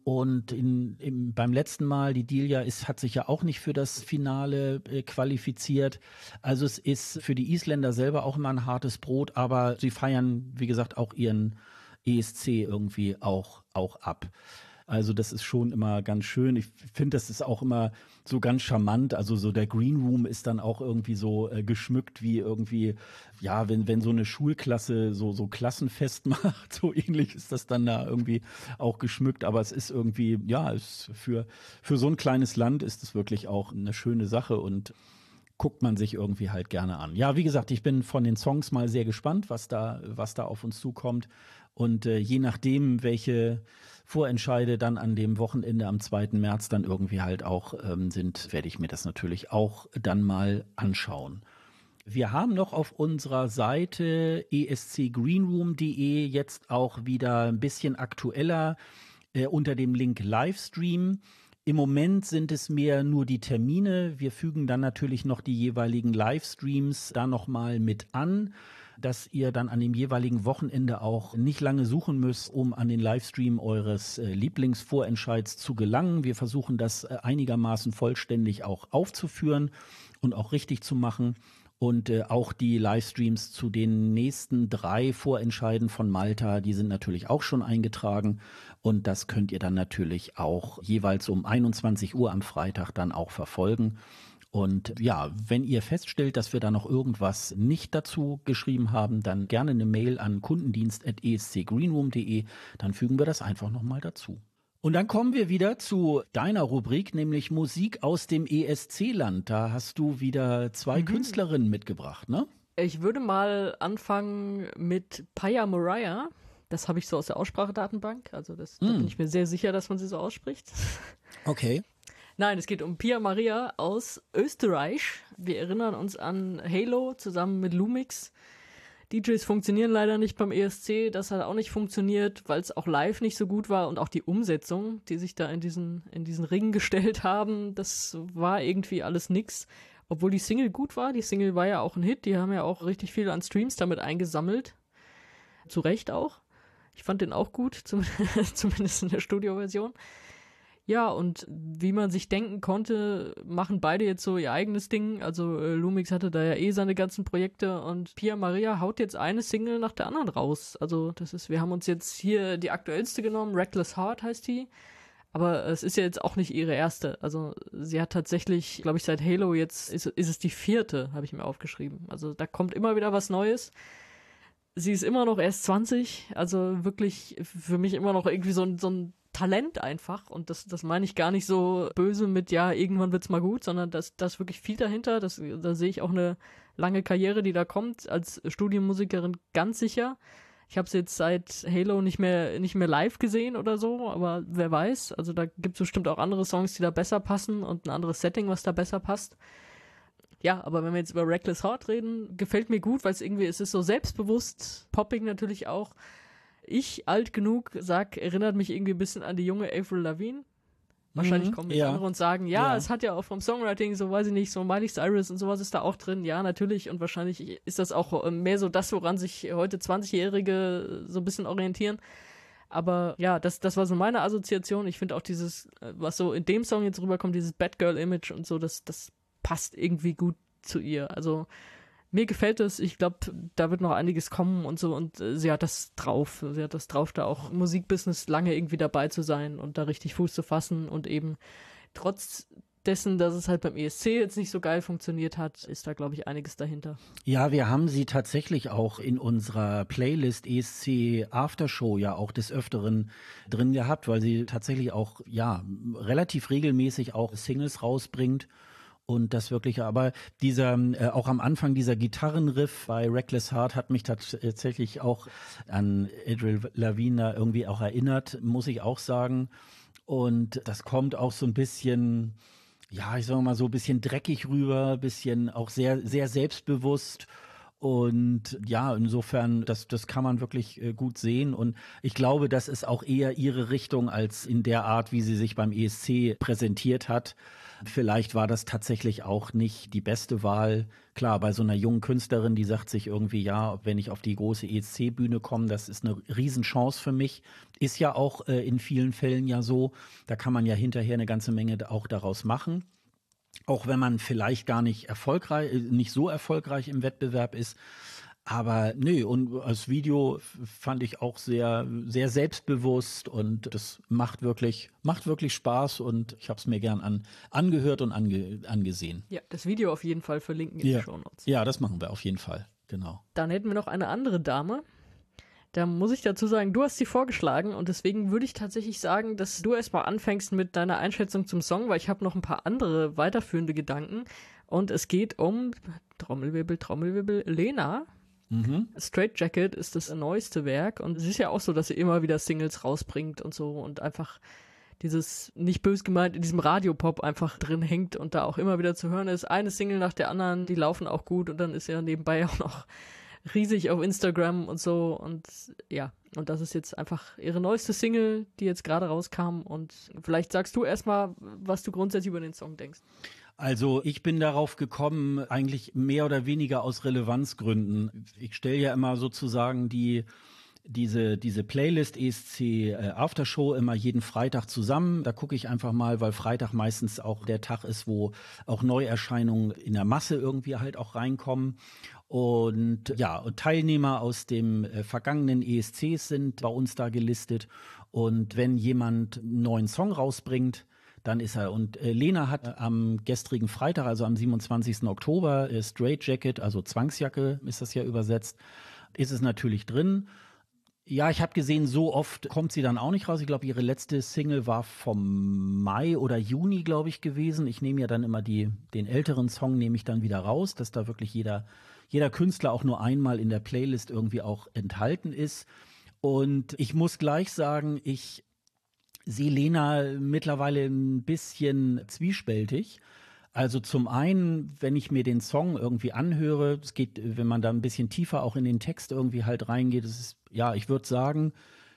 Und in, im, beim letzten Mal, die Delia ist, hat sich ja auch nicht für das Finale äh, qualifiziert. Also es ist für die Isländer selber auch immer ein hartes Brot, aber sie feiern, wie gesagt, auch ihren ESC irgendwie auch, auch ab. Also das ist schon immer ganz schön. Ich finde, das ist auch immer so ganz charmant. Also so der Green Room ist dann auch irgendwie so äh, geschmückt wie irgendwie, ja, wenn, wenn so eine Schulklasse so, so Klassenfest <laughs> macht, so ähnlich ist das dann da irgendwie auch geschmückt. Aber es ist irgendwie, ja, es für, für so ein kleines Land ist es wirklich auch eine schöne Sache und guckt man sich irgendwie halt gerne an. Ja, wie gesagt, ich bin von den Songs mal sehr gespannt, was da, was da auf uns zukommt. Und äh, je nachdem, welche Vorentscheide dann an dem Wochenende am 2. März dann irgendwie halt auch ähm, sind, werde ich mir das natürlich auch dann mal anschauen. Wir haben noch auf unserer Seite escgreenroom.de jetzt auch wieder ein bisschen aktueller äh, unter dem Link Livestream. Im Moment sind es mehr nur die Termine. Wir fügen dann natürlich noch die jeweiligen Livestreams da nochmal mit an dass ihr dann an dem jeweiligen Wochenende auch nicht lange suchen müsst, um an den Livestream eures äh, Lieblingsvorentscheids zu gelangen. Wir versuchen das äh, einigermaßen vollständig auch aufzuführen und auch richtig zu machen und äh, auch die Livestreams zu den nächsten drei Vorentscheiden von Malta, die sind natürlich auch schon eingetragen und das könnt ihr dann natürlich auch jeweils um 21 Uhr am Freitag dann auch verfolgen. Und ja, wenn ihr feststellt, dass wir da noch irgendwas nicht dazu geschrieben haben, dann gerne eine Mail an kundendienst.escgreenroom.de, dann fügen wir das einfach nochmal dazu. Und dann kommen wir wieder zu deiner Rubrik, nämlich Musik aus dem ESC-Land. Da hast du wieder zwei mhm. Künstlerinnen mitgebracht, ne? Ich würde mal anfangen mit Paya Mariah. Das habe ich so aus der Aussprachedatenbank. Also das, mm. da bin ich mir sehr sicher, dass man sie so ausspricht. Okay. Nein, es geht um Pia Maria aus Österreich. Wir erinnern uns an Halo zusammen mit Lumix. DJs funktionieren leider nicht beim ESC. Das hat auch nicht funktioniert, weil es auch live nicht so gut war und auch die Umsetzung, die sich da in diesen, in diesen Ring <laughs> gestellt haben, das war irgendwie alles nix. Obwohl die Single gut war. Die Single war ja auch ein Hit. Die haben ja auch richtig viel an Streams damit eingesammelt. Zu Recht auch. Ich fand den auch gut, <laughs> zumindest in der Studioversion. Ja, und wie man sich denken konnte, machen beide jetzt so ihr eigenes Ding. Also äh, Lumix hatte da ja eh seine ganzen Projekte und Pia Maria haut jetzt eine Single nach der anderen raus. Also das ist, wir haben uns jetzt hier die aktuellste genommen, Reckless Heart heißt die. Aber es ist ja jetzt auch nicht ihre erste. Also sie hat tatsächlich, glaube ich, seit Halo jetzt ist, ist es die vierte, habe ich mir aufgeschrieben. Also da kommt immer wieder was Neues. Sie ist immer noch erst 20, also wirklich für mich immer noch irgendwie so ein, so ein Talent einfach. Und das, das meine ich gar nicht so böse mit, ja, irgendwann wird's mal gut, sondern das, das ist wirklich viel dahinter. Das, da sehe ich auch eine lange Karriere, die da kommt, als Studienmusikerin ganz sicher. Ich habe sie jetzt seit Halo nicht mehr nicht mehr live gesehen oder so, aber wer weiß. Also da gibt es bestimmt auch andere Songs, die da besser passen und ein anderes Setting, was da besser passt. Ja, aber wenn wir jetzt über Reckless Heart reden, gefällt mir gut, weil es irgendwie, es ist so selbstbewusst, Popping natürlich auch ich, alt genug, sag, erinnert mich irgendwie ein bisschen an die junge Avril Lavigne. Wahrscheinlich mhm, kommen jetzt ja. andere und sagen, ja, ja, es hat ja auch vom Songwriting, so weiß ich nicht, so Miley Cyrus und sowas ist da auch drin. Ja, natürlich. Und wahrscheinlich ist das auch äh, mehr so das, woran sich heute 20-Jährige so ein bisschen orientieren. Aber ja, das, das war so meine Assoziation. Ich finde auch dieses, äh, was so in dem Song jetzt rüberkommt, dieses Bad Girl Image und so, das, das passt irgendwie gut zu ihr. Also, mir gefällt es. Ich glaube, da wird noch einiges kommen und so. Und äh, sie hat das drauf. Sie hat das drauf, da auch Musikbusiness lange irgendwie dabei zu sein und da richtig Fuß zu fassen und eben trotz dessen, dass es halt beim ESC jetzt nicht so geil funktioniert hat, ist da, glaube ich, einiges dahinter. Ja, wir haben sie tatsächlich auch in unserer Playlist ESC Aftershow ja auch des Öfteren drin gehabt, weil sie tatsächlich auch, ja, relativ regelmäßig auch Singles rausbringt und das wirklich, aber dieser, äh, auch am Anfang dieser Gitarrenriff bei Reckless Heart hat mich tatsächlich auch an Adriel Lavigne irgendwie auch erinnert, muss ich auch sagen. Und das kommt auch so ein bisschen, ja, ich sag mal so ein bisschen dreckig rüber, bisschen auch sehr, sehr selbstbewusst. Und ja, insofern, das, das kann man wirklich äh, gut sehen. Und ich glaube, das ist auch eher ihre Richtung als in der Art, wie sie sich beim ESC präsentiert hat. Vielleicht war das tatsächlich auch nicht die beste Wahl. Klar, bei so einer jungen Künstlerin, die sagt sich irgendwie, ja, wenn ich auf die große ESC-Bühne komme, das ist eine Riesenchance für mich. Ist ja auch äh, in vielen Fällen ja so. Da kann man ja hinterher eine ganze Menge auch daraus machen. Auch wenn man vielleicht gar nicht erfolgreich, äh, nicht so erfolgreich im Wettbewerb ist. Aber nö, und als Video fand ich auch sehr, sehr selbstbewusst und das macht wirklich, macht wirklich Spaß und ich habe es mir gern an, angehört und ange, angesehen. Ja, das Video auf jeden Fall verlinken in ja. den Show Notes. Ja, das machen wir auf jeden Fall, genau. Dann hätten wir noch eine andere Dame. Da muss ich dazu sagen, du hast sie vorgeschlagen und deswegen würde ich tatsächlich sagen, dass du erstmal anfängst mit deiner Einschätzung zum Song, weil ich habe noch ein paar andere weiterführende Gedanken. Und es geht um Trommelwirbel, Trommelwirbel, Lena Mhm. Straight Jacket ist das neueste Werk und es ist ja auch so, dass sie immer wieder Singles rausbringt und so und einfach dieses nicht bös gemeint in diesem Radiopop einfach drin hängt und da auch immer wieder zu hören ist. Eine Single nach der anderen, die laufen auch gut und dann ist er nebenbei auch noch riesig auf Instagram und so und ja, und das ist jetzt einfach ihre neueste Single, die jetzt gerade rauskam und vielleicht sagst du erstmal, was du grundsätzlich über den Song denkst. Also ich bin darauf gekommen, eigentlich mehr oder weniger aus Relevanzgründen. Ich stelle ja immer sozusagen die diese, diese Playlist ESC äh, Aftershow immer jeden Freitag zusammen. Da gucke ich einfach mal, weil Freitag meistens auch der Tag ist, wo auch Neuerscheinungen in der Masse irgendwie halt auch reinkommen. Und ja, Teilnehmer aus dem äh, vergangenen ESCs sind bei uns da gelistet. Und wenn jemand einen neuen Song rausbringt, dann ist er. Und äh, Lena hat äh, am gestrigen Freitag, also am 27. Oktober, äh, Straight Jacket, also Zwangsjacke ist das ja übersetzt, ist es natürlich drin. Ja, ich habe gesehen, so oft kommt sie dann auch nicht raus. Ich glaube, ihre letzte Single war vom Mai oder Juni, glaube ich, gewesen. Ich nehme ja dann immer die, den älteren Song nehme ich dann wieder raus, dass da wirklich jeder, jeder Künstler auch nur einmal in der Playlist irgendwie auch enthalten ist. Und ich muss gleich sagen, ich sehe Lena mittlerweile ein bisschen zwiespältig. Also zum einen, wenn ich mir den Song irgendwie anhöre, es geht, wenn man da ein bisschen tiefer auch in den Text irgendwie halt reingeht, es ist, ja, ich würde sagen,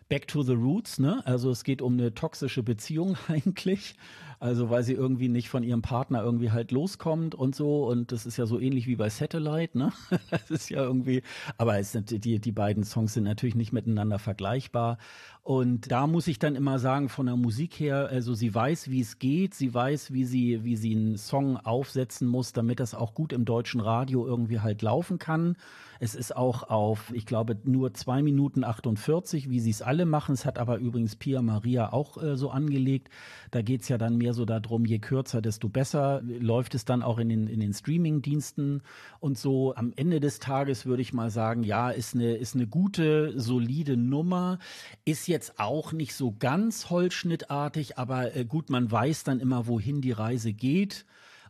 back to the roots, ne? Also es geht um eine toxische Beziehung <laughs> eigentlich. Also weil sie irgendwie nicht von ihrem Partner irgendwie halt loskommt und so. Und das ist ja so ähnlich wie bei Satellite, ne? <laughs> Das ist ja irgendwie, aber es die, die beiden Songs sind natürlich nicht miteinander vergleichbar. Und da muss ich dann immer sagen, von der Musik her, also sie weiß, wie es geht, sie weiß, wie sie, wie sie einen Song aufsetzen muss, damit das auch gut im deutschen Radio irgendwie halt laufen kann. Es ist auch auf, ich glaube, nur zwei Minuten 48, wie sie es alle machen. Es hat aber übrigens Pia Maria auch äh, so angelegt. Da geht's ja dann mehr so darum, je kürzer, desto besser. Läuft es dann auch in den, in den Streaming-Diensten und so. Am Ende des Tages würde ich mal sagen, ja, ist eine, ist eine gute, solide Nummer. Ist jetzt auch nicht so ganz holzschnittartig, aber äh, gut, man weiß dann immer, wohin die Reise geht.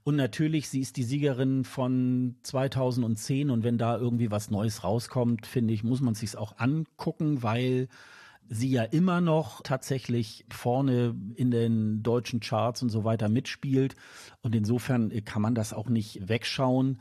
Und natürlich, sie ist die Siegerin von 2010 und wenn da irgendwie was Neues rauskommt, finde ich, muss man sich auch angucken, weil sie ja immer noch tatsächlich vorne in den deutschen Charts und so weiter mitspielt. Und insofern kann man das auch nicht wegschauen.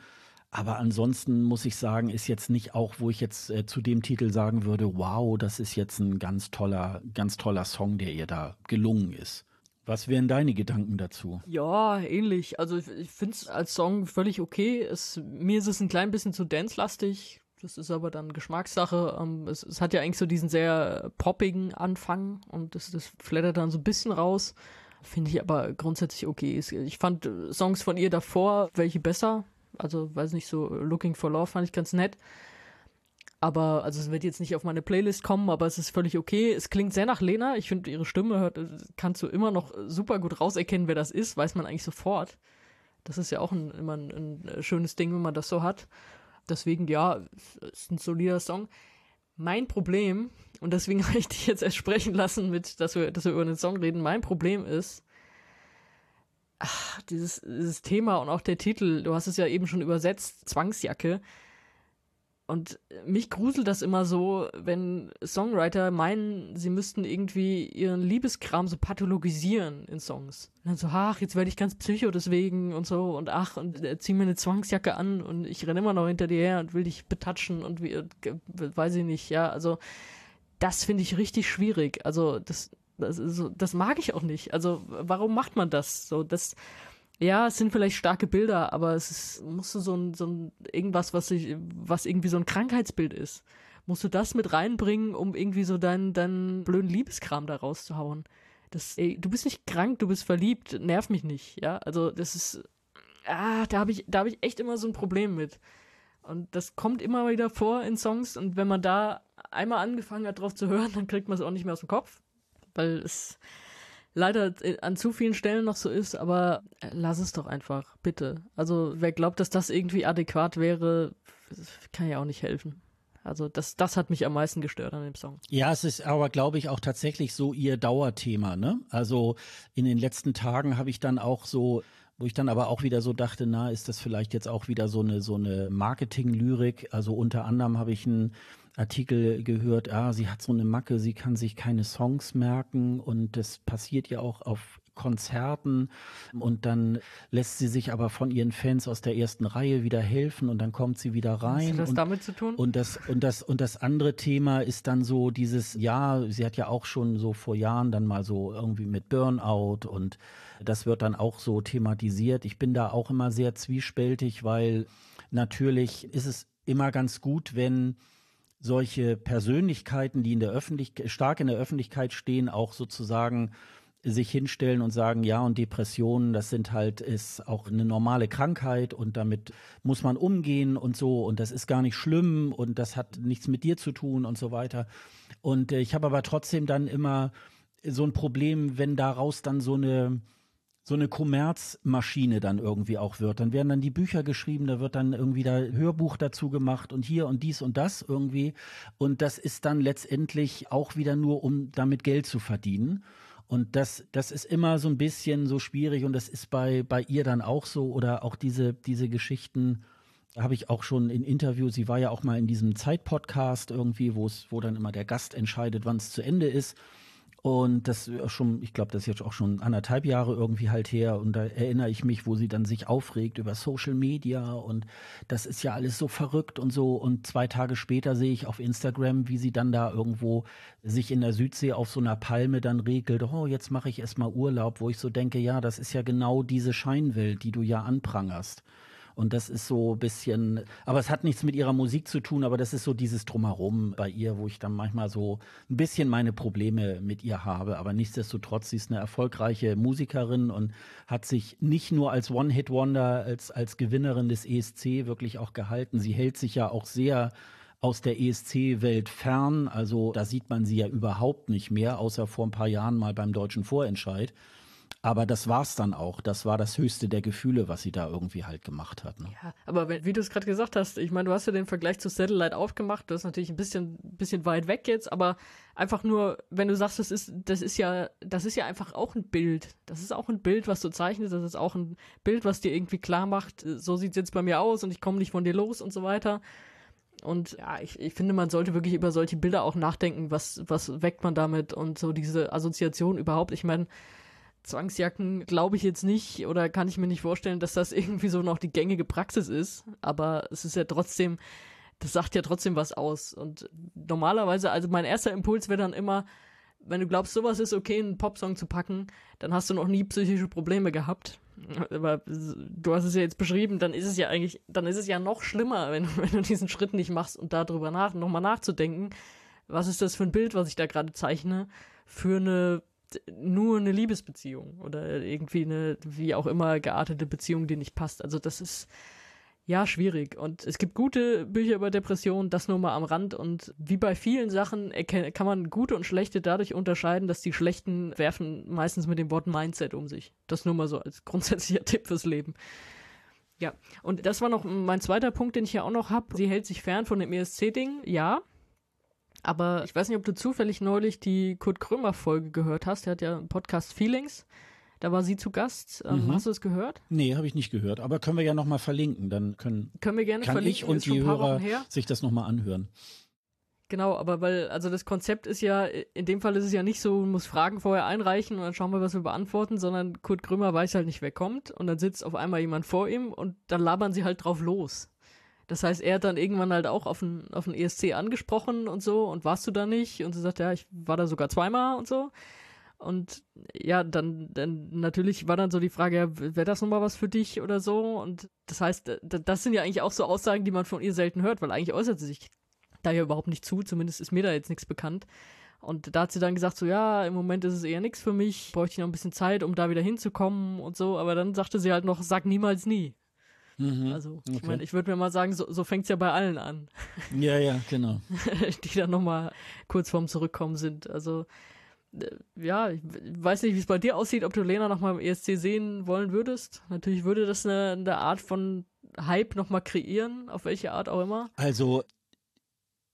Aber ansonsten muss ich sagen, ist jetzt nicht auch, wo ich jetzt äh, zu dem Titel sagen würde, wow, das ist jetzt ein ganz toller, ganz toller Song, der ihr da gelungen ist. Was wären deine Gedanken dazu? Ja, ähnlich. Also ich, ich finde es als Song völlig okay. Es, mir ist es ein klein bisschen zu dance-lastig. Das ist aber dann Geschmackssache. Ähm, es, es, hat ja eigentlich so diesen sehr poppigen Anfang und das, das flattert dann so ein bisschen raus. Finde ich aber grundsätzlich okay. Ich fand äh, Songs von ihr davor welche besser. Also, weiß nicht, so Looking for Love fand ich ganz nett. Aber, also es wird jetzt nicht auf meine Playlist kommen, aber es ist völlig okay. Es klingt sehr nach Lena. Ich finde, ihre Stimme hört, kannst du immer noch super gut rauserkennen, wer das ist, weiß man eigentlich sofort. Das ist ja auch ein, immer ein, ein schönes Ding, wenn man das so hat. Deswegen, ja, ist ein solider Song. Mein Problem, und deswegen <laughs> habe ich dich jetzt erst sprechen lassen, mit, dass wir, dass wir über den Song reden, mein Problem ist, ach, dieses, dieses Thema und auch der Titel, du hast es ja eben schon übersetzt, Zwangsjacke und mich gruselt das immer so, wenn Songwriter meinen, sie müssten irgendwie ihren Liebeskram so pathologisieren in Songs. Und dann so, ach, jetzt werde ich ganz psycho deswegen und so und ach, und äh, zieh mir eine Zwangsjacke an und ich renne immer noch hinter dir her und will dich betatschen und wie, weiß ich nicht, ja, also das finde ich richtig schwierig. Also das, das, so, das mag ich auch nicht. Also warum macht man das? So, das, ja, es sind vielleicht starke Bilder, aber es ist, musst du so ein, so ein irgendwas, was ich, was irgendwie so ein Krankheitsbild ist. Musst du das mit reinbringen, um irgendwie so deinen, deinen blöden Liebeskram da rauszuhauen. Das, ey, du bist nicht krank, du bist verliebt, nerv mich nicht, ja. Also das ist, ah, da habe ich, da habe ich echt immer so ein Problem mit. Und das kommt immer wieder vor in Songs und wenn man da einmal angefangen hat, drauf zu hören, dann kriegt man es auch nicht mehr aus dem Kopf, weil es, leider an zu vielen Stellen noch so ist, aber äh, lass es doch einfach, bitte. Also wer glaubt, dass das irgendwie adäquat wäre, kann ja auch nicht helfen. Also das, das hat mich am meisten gestört an dem Song. Ja, es ist aber, glaube ich, auch tatsächlich so ihr Dauerthema. Ne? Also in den letzten Tagen habe ich dann auch so wo ich dann aber auch wieder so dachte, na, ist das vielleicht jetzt auch wieder so eine so eine Marketing-Lyrik? Also unter anderem habe ich ein Artikel gehört, ah, sie hat so eine Macke, sie kann sich keine Songs merken und das passiert ja auch auf Konzerten und dann lässt sie sich aber von ihren Fans aus der ersten Reihe wieder helfen und dann kommt sie wieder rein. Hat das und, damit zu tun? Und das, und das, und das andere Thema ist dann so dieses, ja, sie hat ja auch schon so vor Jahren dann mal so irgendwie mit Burnout und das wird dann auch so thematisiert. Ich bin da auch immer sehr zwiespältig, weil natürlich ist es immer ganz gut, wenn solche Persönlichkeiten, die in der Öffentlichkeit, stark in der Öffentlichkeit stehen, auch sozusagen sich hinstellen und sagen, ja, und Depressionen, das sind halt, ist auch eine normale Krankheit und damit muss man umgehen und so und das ist gar nicht schlimm und das hat nichts mit dir zu tun und so weiter. Und äh, ich habe aber trotzdem dann immer so ein Problem, wenn daraus dann so eine, so eine Kommerzmaschine dann irgendwie auch wird. Dann werden dann die Bücher geschrieben, da wird dann irgendwie da Hörbuch dazu gemacht und hier und dies und das irgendwie. Und das ist dann letztendlich auch wieder nur, um damit Geld zu verdienen. Und das, das ist immer so ein bisschen so schwierig und das ist bei, bei ihr dann auch so oder auch diese, diese Geschichten habe ich auch schon in Interviews, sie war ja auch mal in diesem Zeit-Podcast irgendwie, wo es, wo dann immer der Gast entscheidet, wann es zu Ende ist. Und das schon, ich glaube, das ist jetzt auch schon anderthalb Jahre irgendwie halt her. Und da erinnere ich mich, wo sie dann sich aufregt über Social Media und das ist ja alles so verrückt und so. Und zwei Tage später sehe ich auf Instagram, wie sie dann da irgendwo sich in der Südsee auf so einer Palme dann regelt. Oh, jetzt mache ich erstmal Urlaub, wo ich so denke, ja, das ist ja genau diese Scheinwelt, die du ja anprangerst. Und das ist so ein bisschen, aber es hat nichts mit ihrer Musik zu tun, aber das ist so dieses Drumherum bei ihr, wo ich dann manchmal so ein bisschen meine Probleme mit ihr habe. Aber nichtsdestotrotz, sie ist eine erfolgreiche Musikerin und hat sich nicht nur als One-Hit-Wonder, als, als Gewinnerin des ESC wirklich auch gehalten. Sie hält sich ja auch sehr aus der ESC-Welt fern. Also da sieht man sie ja überhaupt nicht mehr, außer vor ein paar Jahren mal beim deutschen Vorentscheid. Aber das war's dann auch. Das war das höchste der Gefühle, was sie da irgendwie halt gemacht hat. Ne? Ja, aber wenn, wie du es gerade gesagt hast, ich meine, du hast ja den Vergleich zu Satellite aufgemacht. Das ist natürlich ein bisschen, bisschen weit weg jetzt, aber einfach nur, wenn du sagst, das ist, das ist ja, das ist ja einfach auch ein Bild. Das ist auch ein Bild, was du zeichnest. Das ist auch ein Bild, was dir irgendwie klar macht, so sieht's jetzt bei mir aus und ich komme nicht von dir los und so weiter. Und ja, ich, ich finde, man sollte wirklich über solche Bilder auch nachdenken. Was, was weckt man damit und so diese Assoziation überhaupt. Ich meine, Zwangsjacken glaube ich jetzt nicht oder kann ich mir nicht vorstellen, dass das irgendwie so noch die gängige Praxis ist. Aber es ist ja trotzdem, das sagt ja trotzdem was aus. Und normalerweise, also mein erster Impuls wäre dann immer, wenn du glaubst, sowas ist okay, einen Popsong zu packen, dann hast du noch nie psychische Probleme gehabt. Aber du hast es ja jetzt beschrieben, dann ist es ja eigentlich, dann ist es ja noch schlimmer, wenn, <laughs> wenn du diesen Schritt nicht machst und darüber nach, nochmal nachzudenken. Was ist das für ein Bild, was ich da gerade zeichne? Für eine nur eine Liebesbeziehung oder irgendwie eine, wie auch immer, geartete Beziehung, die nicht passt. Also das ist ja schwierig. Und es gibt gute Bücher über Depressionen, das nur mal am Rand. Und wie bei vielen Sachen kann man gute und schlechte dadurch unterscheiden, dass die schlechten werfen meistens mit dem Wort Mindset um sich. Das nur mal so als grundsätzlicher <laughs> Tipp fürs Leben. Ja, und das war noch mein zweiter Punkt, den ich ja auch noch habe. Sie hält sich fern von dem ESC-Ding. Ja, aber ich weiß nicht, ob du zufällig neulich die Kurt Krömer-Folge gehört hast. Der hat ja einen Podcast Feelings. Da war sie zu Gast. Ähm, mhm. Hast du es gehört? Nee, habe ich nicht gehört. Aber können wir ja nochmal verlinken. Dann können, können wir gerne kann verlinken. ich und die Hörer sich das nochmal anhören. Genau, aber weil, also das Konzept ist ja, in dem Fall ist es ja nicht so, man muss Fragen vorher einreichen und dann schauen wir, was wir beantworten, sondern Kurt Krömer weiß halt nicht, wer kommt und dann sitzt auf einmal jemand vor ihm und dann labern sie halt drauf los. Das heißt, er hat dann irgendwann halt auch auf den, auf den ESC angesprochen und so und warst du da nicht? Und sie sagt, ja, ich war da sogar zweimal und so. Und ja, dann, dann natürlich war dann so die Frage, ja, wäre das nochmal was für dich oder so? Und das heißt, das sind ja eigentlich auch so Aussagen, die man von ihr selten hört, weil eigentlich äußert sie sich da ja überhaupt nicht zu, zumindest ist mir da jetzt nichts bekannt. Und da hat sie dann gesagt, so ja, im Moment ist es eher nichts für mich, bräuchte ich noch ein bisschen Zeit, um da wieder hinzukommen und so. Aber dann sagte sie halt noch, sag niemals nie. Mhm, also, ich meine, ich würde mir mal sagen, so, so fängt es ja bei allen an. <laughs> Ja, ja, genau. die dann nochmal kurz vorm Zurückkommen sind. Also, äh, ja, ich weiß nicht, wie es bei dir aussieht, ob du Lena nochmal im ESC sehen wollen würdest. Natürlich würde das eine, eine Art von Hype nochmal kreieren, auf welche Art auch immer. Also,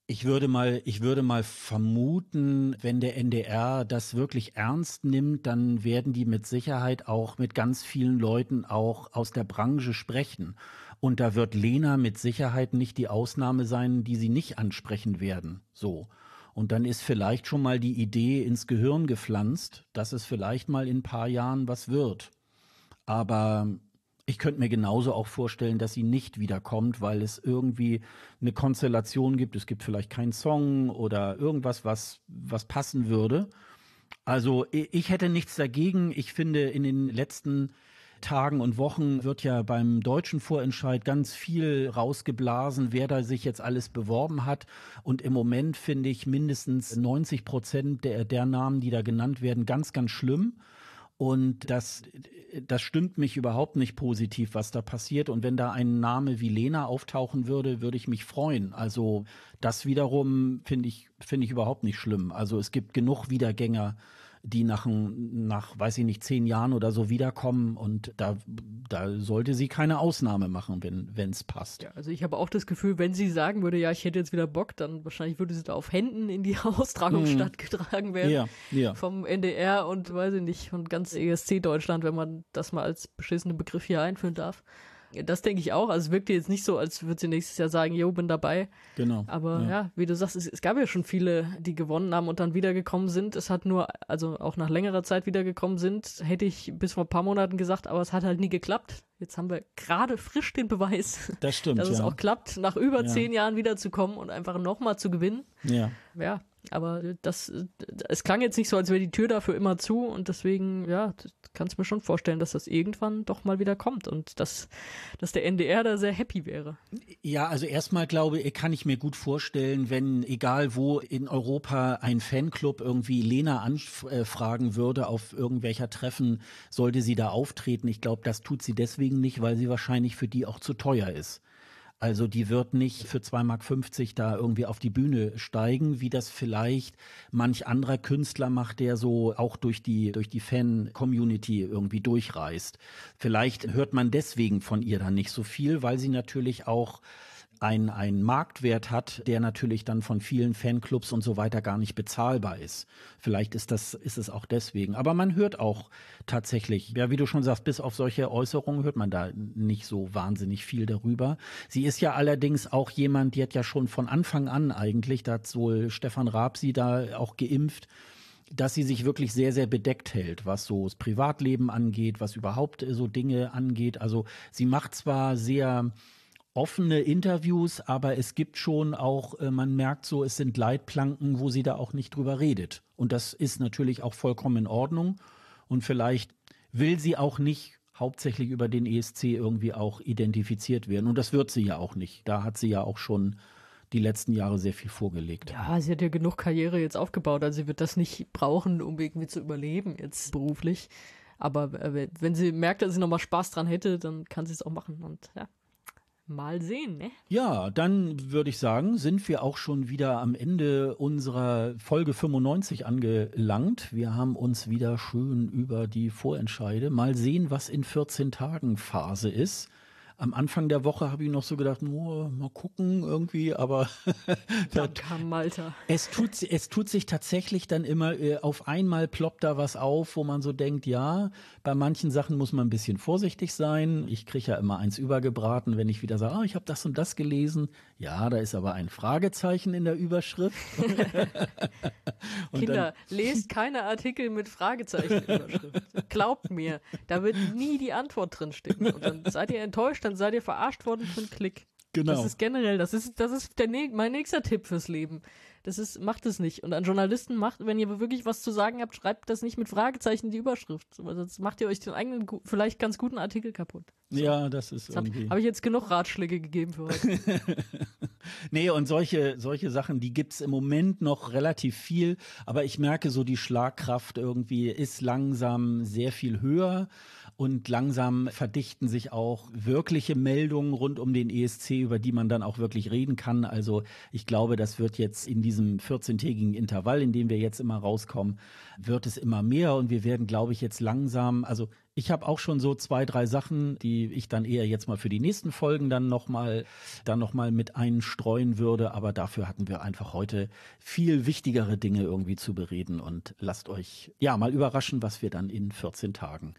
ich würde mal, ich würde mal vermuten, wenn der NDR das wirklich ernst nimmt, dann werden die mit Sicherheit auch mit ganz vielen Leuten auch aus der Branche sprechen Und da wird Lena mit Sicherheit nicht die Ausnahme sein, die sie nicht ansprechen werden. So. Und dann ist vielleicht schon mal die Idee ins Gehirn gepflanzt, dass es vielleicht mal in ein paar Jahren was wird. Aber ich könnte mir genauso auch vorstellen, dass sie nicht wiederkommt, weil es irgendwie eine Konstellation gibt. Es gibt vielleicht keinen Song oder irgendwas, was, was passen würde. Also ich hätte nichts dagegen. Ich finde, in den letzten Tagen und Wochen wird ja beim deutschen Vorentscheid ganz viel rausgeblasen, wer da sich jetzt alles beworben hat. Und im Moment finde ich mindestens 90 Prozent der, der Namen, die da genannt werden, ganz, ganz schlimm. Und das, das stimmt mich überhaupt nicht positiv, was da passiert. Und wenn da ein Name wie Lena auftauchen würde, würde ich mich freuen. Also das wiederum finde ich, finde ich überhaupt nicht schlimm. Also es gibt genug Wiedergänger die nach, nach, weiß ich nicht, zehn Jahren oder so wiederkommen und da, da sollte sie keine Ausnahme machen, wenn es passt. Ja, also ich habe auch das Gefühl, wenn sie sagen würde, ja, ich hätte jetzt wieder Bock, dann wahrscheinlich würde sie da auf Händen in die <laughs> Austragungsstadt mhm. getragen werden ja, ja. vom NDR und weiß ich nicht, von ganz ESC Deutschland, wenn man das mal als beschissenen Begriff hier einführen darf. Das denke ich auch. Also es wirkte jetzt nicht so, als würde sie nächstes Jahr sagen, jo, bin dabei. Genau. Aber ja, ja wie du sagst, es, es, gab ja schon viele, die gewonnen haben und dann wiedergekommen sind. Es hat nur, also auch nach längerer Zeit wiedergekommen sind, hätte ich bis vor ein paar Monaten gesagt, aber es hat halt nie geklappt. Jetzt haben wir gerade frisch den Beweis, das stimmt, dass ja. es auch klappt, nach über ja. zehn Jahren wiederzukommen und einfach nochmal zu gewinnen. Ja. Ja, aber das, es klang jetzt nicht so, als wäre die Tür dafür immer zu und deswegen, ja, kannst mir schon vorstellen, dass das irgendwann doch mal wieder kommt und dass, dass der NDR da sehr happy wäre. Ja, also erstmal glaube ich, kann ich mir gut vorstellen, wenn egal wo in Europa ein Fanclub irgendwie Lena anfragen würde auf irgendwelcher Treffen, sollte sie da auftreten. Ich glaube, das tut sie deswegen nicht, weil sie wahrscheinlich für die auch zu teuer ist. Also die wird nicht für 2,50 Mark da irgendwie auf die Bühne steigen, wie das vielleicht manch anderer Künstler macht, der so auch durch die, durch die Fan-Community irgendwie durchreist. Vielleicht hört man deswegen von ihr dann nicht so viel, weil sie natürlich auch ein, ein Marktwert hat, der natürlich dann von vielen Fanclubs und so weiter gar nicht bezahlbar ist. Vielleicht ist das, ist es auch deswegen. Aber man hört auch tatsächlich, ja, wie du schon sagst, bis auf solche Äußerungen hört man da nicht so wahnsinnig viel darüber. Sie ist ja allerdings auch jemand, die hat ja schon von Anfang an eigentlich, da hat wohl Stefan Raab sie da auch geimpft, dass sie sich wirklich sehr, sehr bedeckt hält, was so das Privatleben angeht, was überhaupt so Dinge angeht. Also sie macht zwar sehr, offene Interviews, aber es gibt schon auch, äh, man merkt so, es sind Leitplanken, wo sie da auch nicht drüber redet. Und das ist natürlich auch vollkommen in Ordnung. Und vielleicht will sie auch nicht hauptsächlich über den ESC irgendwie auch identifiziert werden. Und das wird sie ja auch nicht. Da hat sie ja auch schon die letzten Jahre sehr viel vorgelegt. Ja, sie hat ja genug Karriere jetzt aufgebaut. Also sie wird das nicht brauchen, um irgendwie zu überleben jetzt beruflich. Aber äh, wenn sie merkt, dass sie nochmal Spaß dran hätte, dann kann sie es auch machen. Und ja, Mal sehen, ne? Ja, dann würde ich sagen, sind wir auch schon wieder am Ende unserer Folge 95 angelangt. Wir haben uns wieder schön über die Vorentscheide. Mal sehen, was in 14 Tagen Phase ist am Anfang der Woche habe ich noch so gedacht, oh, mal gucken irgendwie, aber <laughs> dann kam Malta. Es tut, es tut sich tatsächlich dann immer, äh, auf einmal ploppt da was auf, wo man so denkt, ja, bei manchen Sachen muss man ein bisschen vorsichtig sein. Ich kriege ja immer eins übergebraten, wenn ich wieder sage, oh, ich habe das und das gelesen. Ja, da ist aber ein Fragezeichen in der Überschrift. <laughs> Kinder, dann, <laughs> lest keine Artikel mit Fragezeichen in der Überschrift. Glaubt mir, da wird nie die Antwort drin stecken. Und dann seid ihr enttäuscht, dann seid ihr verarscht worden für einen Klick. Genau. Das ist generell, das ist, das ist der, mein nächster Tipp fürs Leben. Das ist, macht es nicht. Und an Journalisten macht, wenn ihr wirklich was zu sagen habt, schreibt das nicht mit Fragezeichen die Überschrift. Sonst macht ihr euch den eigenen, vielleicht ganz guten Artikel kaputt. So. Ja, das ist irgendwie. Habe hab ich jetzt genug Ratschläge gegeben für heute. <laughs> nee, und solche, solche Sachen, die gibt es im Moment noch relativ viel. Aber ich merke so, die Schlagkraft irgendwie ist langsam sehr viel höher und langsam verdichten sich auch wirkliche Meldungen rund um den ESC, über die man dann auch wirklich reden kann. Also ich glaube, das wird jetzt in diesem 14-tägigen Intervall, in dem wir jetzt immer rauskommen, wird es immer mehr und wir werden, glaube ich, jetzt langsam, also ich habe auch schon so zwei, drei Sachen, die ich dann eher jetzt mal für die nächsten Folgen dann nochmal dann noch mal mit einstreuen würde. Aber dafür hatten wir einfach heute viel wichtigere Dinge irgendwie zu bereden. Und lasst euch ja mal überraschen, was wir dann in 14 Tagen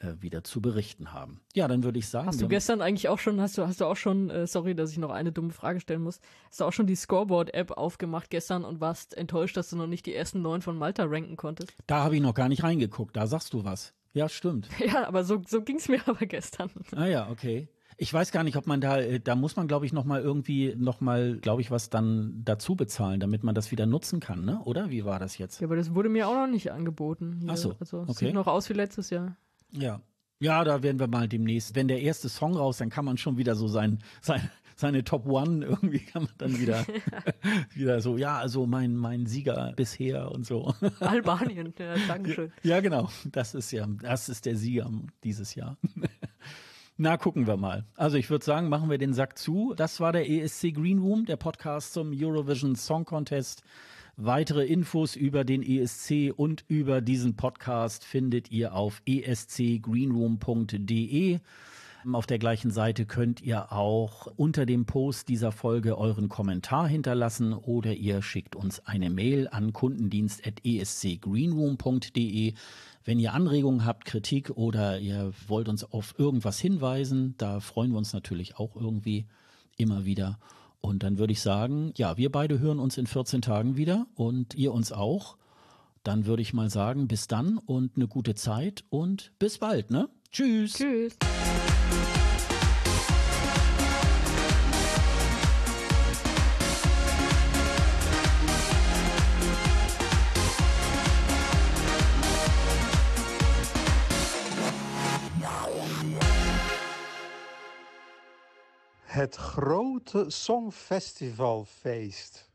äh, wieder zu berichten haben. Ja, dann würde ich sagen. Hast du gestern eigentlich auch schon, hast du, hast du auch schon, äh, sorry, dass ich noch eine dumme Frage stellen muss, hast du auch schon die Scoreboard-App aufgemacht gestern und warst enttäuscht, dass du noch nicht die ersten neun von Malta ranken konntest? Da habe ich noch gar nicht reingeguckt, da sagst du was. Ja, stimmt. <laughs> Ja, aber so, so ging es mir <laughs> aber gestern. Ah ja, okay. Ich weiß gar nicht, ob man da, äh, da muss man, glaube ich, nochmal irgendwie, nochmal, glaube ich, was dann dazu bezahlen, damit man das wieder nutzen kann, ne? Oder? Wie war das jetzt? Ja, aber das wurde mir auch noch nicht angeboten. Hier. Ach so, Also, es okay. sieht noch aus wie letztes Jahr. Ja. Ja, da werden wir mal demnächst, wenn der erste Song raus, dann kann man schon wieder so sein, sein seine Top One <laughs> irgendwie kann man dann wieder, <laughs> wieder so, ja, also mein, mein Sieger bisher und so. Albanien, ja, <laughs> Dankeschön. Ja, genau. Das ist ja, das ist der Sieger dieses Jahr. Na, gucken wir mal. Also ich würde sagen, machen wir den Sack zu. Das war der ESC Green Room, der Podcast zum Eurovision Song Contest. Weitere Infos über den ESC und über diesen Podcast findet ihr auf escgreenroom.de. Auf der gleichen Seite könnt ihr auch unter dem Post dieser Folge euren Kommentar hinterlassen oder ihr schickt uns eine Mail an kundendienst.escgreenroom.de. Wenn ihr Anregungen habt, Kritik oder ihr wollt uns auf irgendwas hinweisen, da freuen wir uns natürlich auch irgendwie immer wieder. Und dann würde ich sagen, ja, wir beide hören uns in 14 Tagen wieder und ihr uns auch. Dann würde ich mal sagen, bis dann und eine gute Zeit und bis bald, ne? Tschüss. Tschüss. Het grote Songfestivalfeest.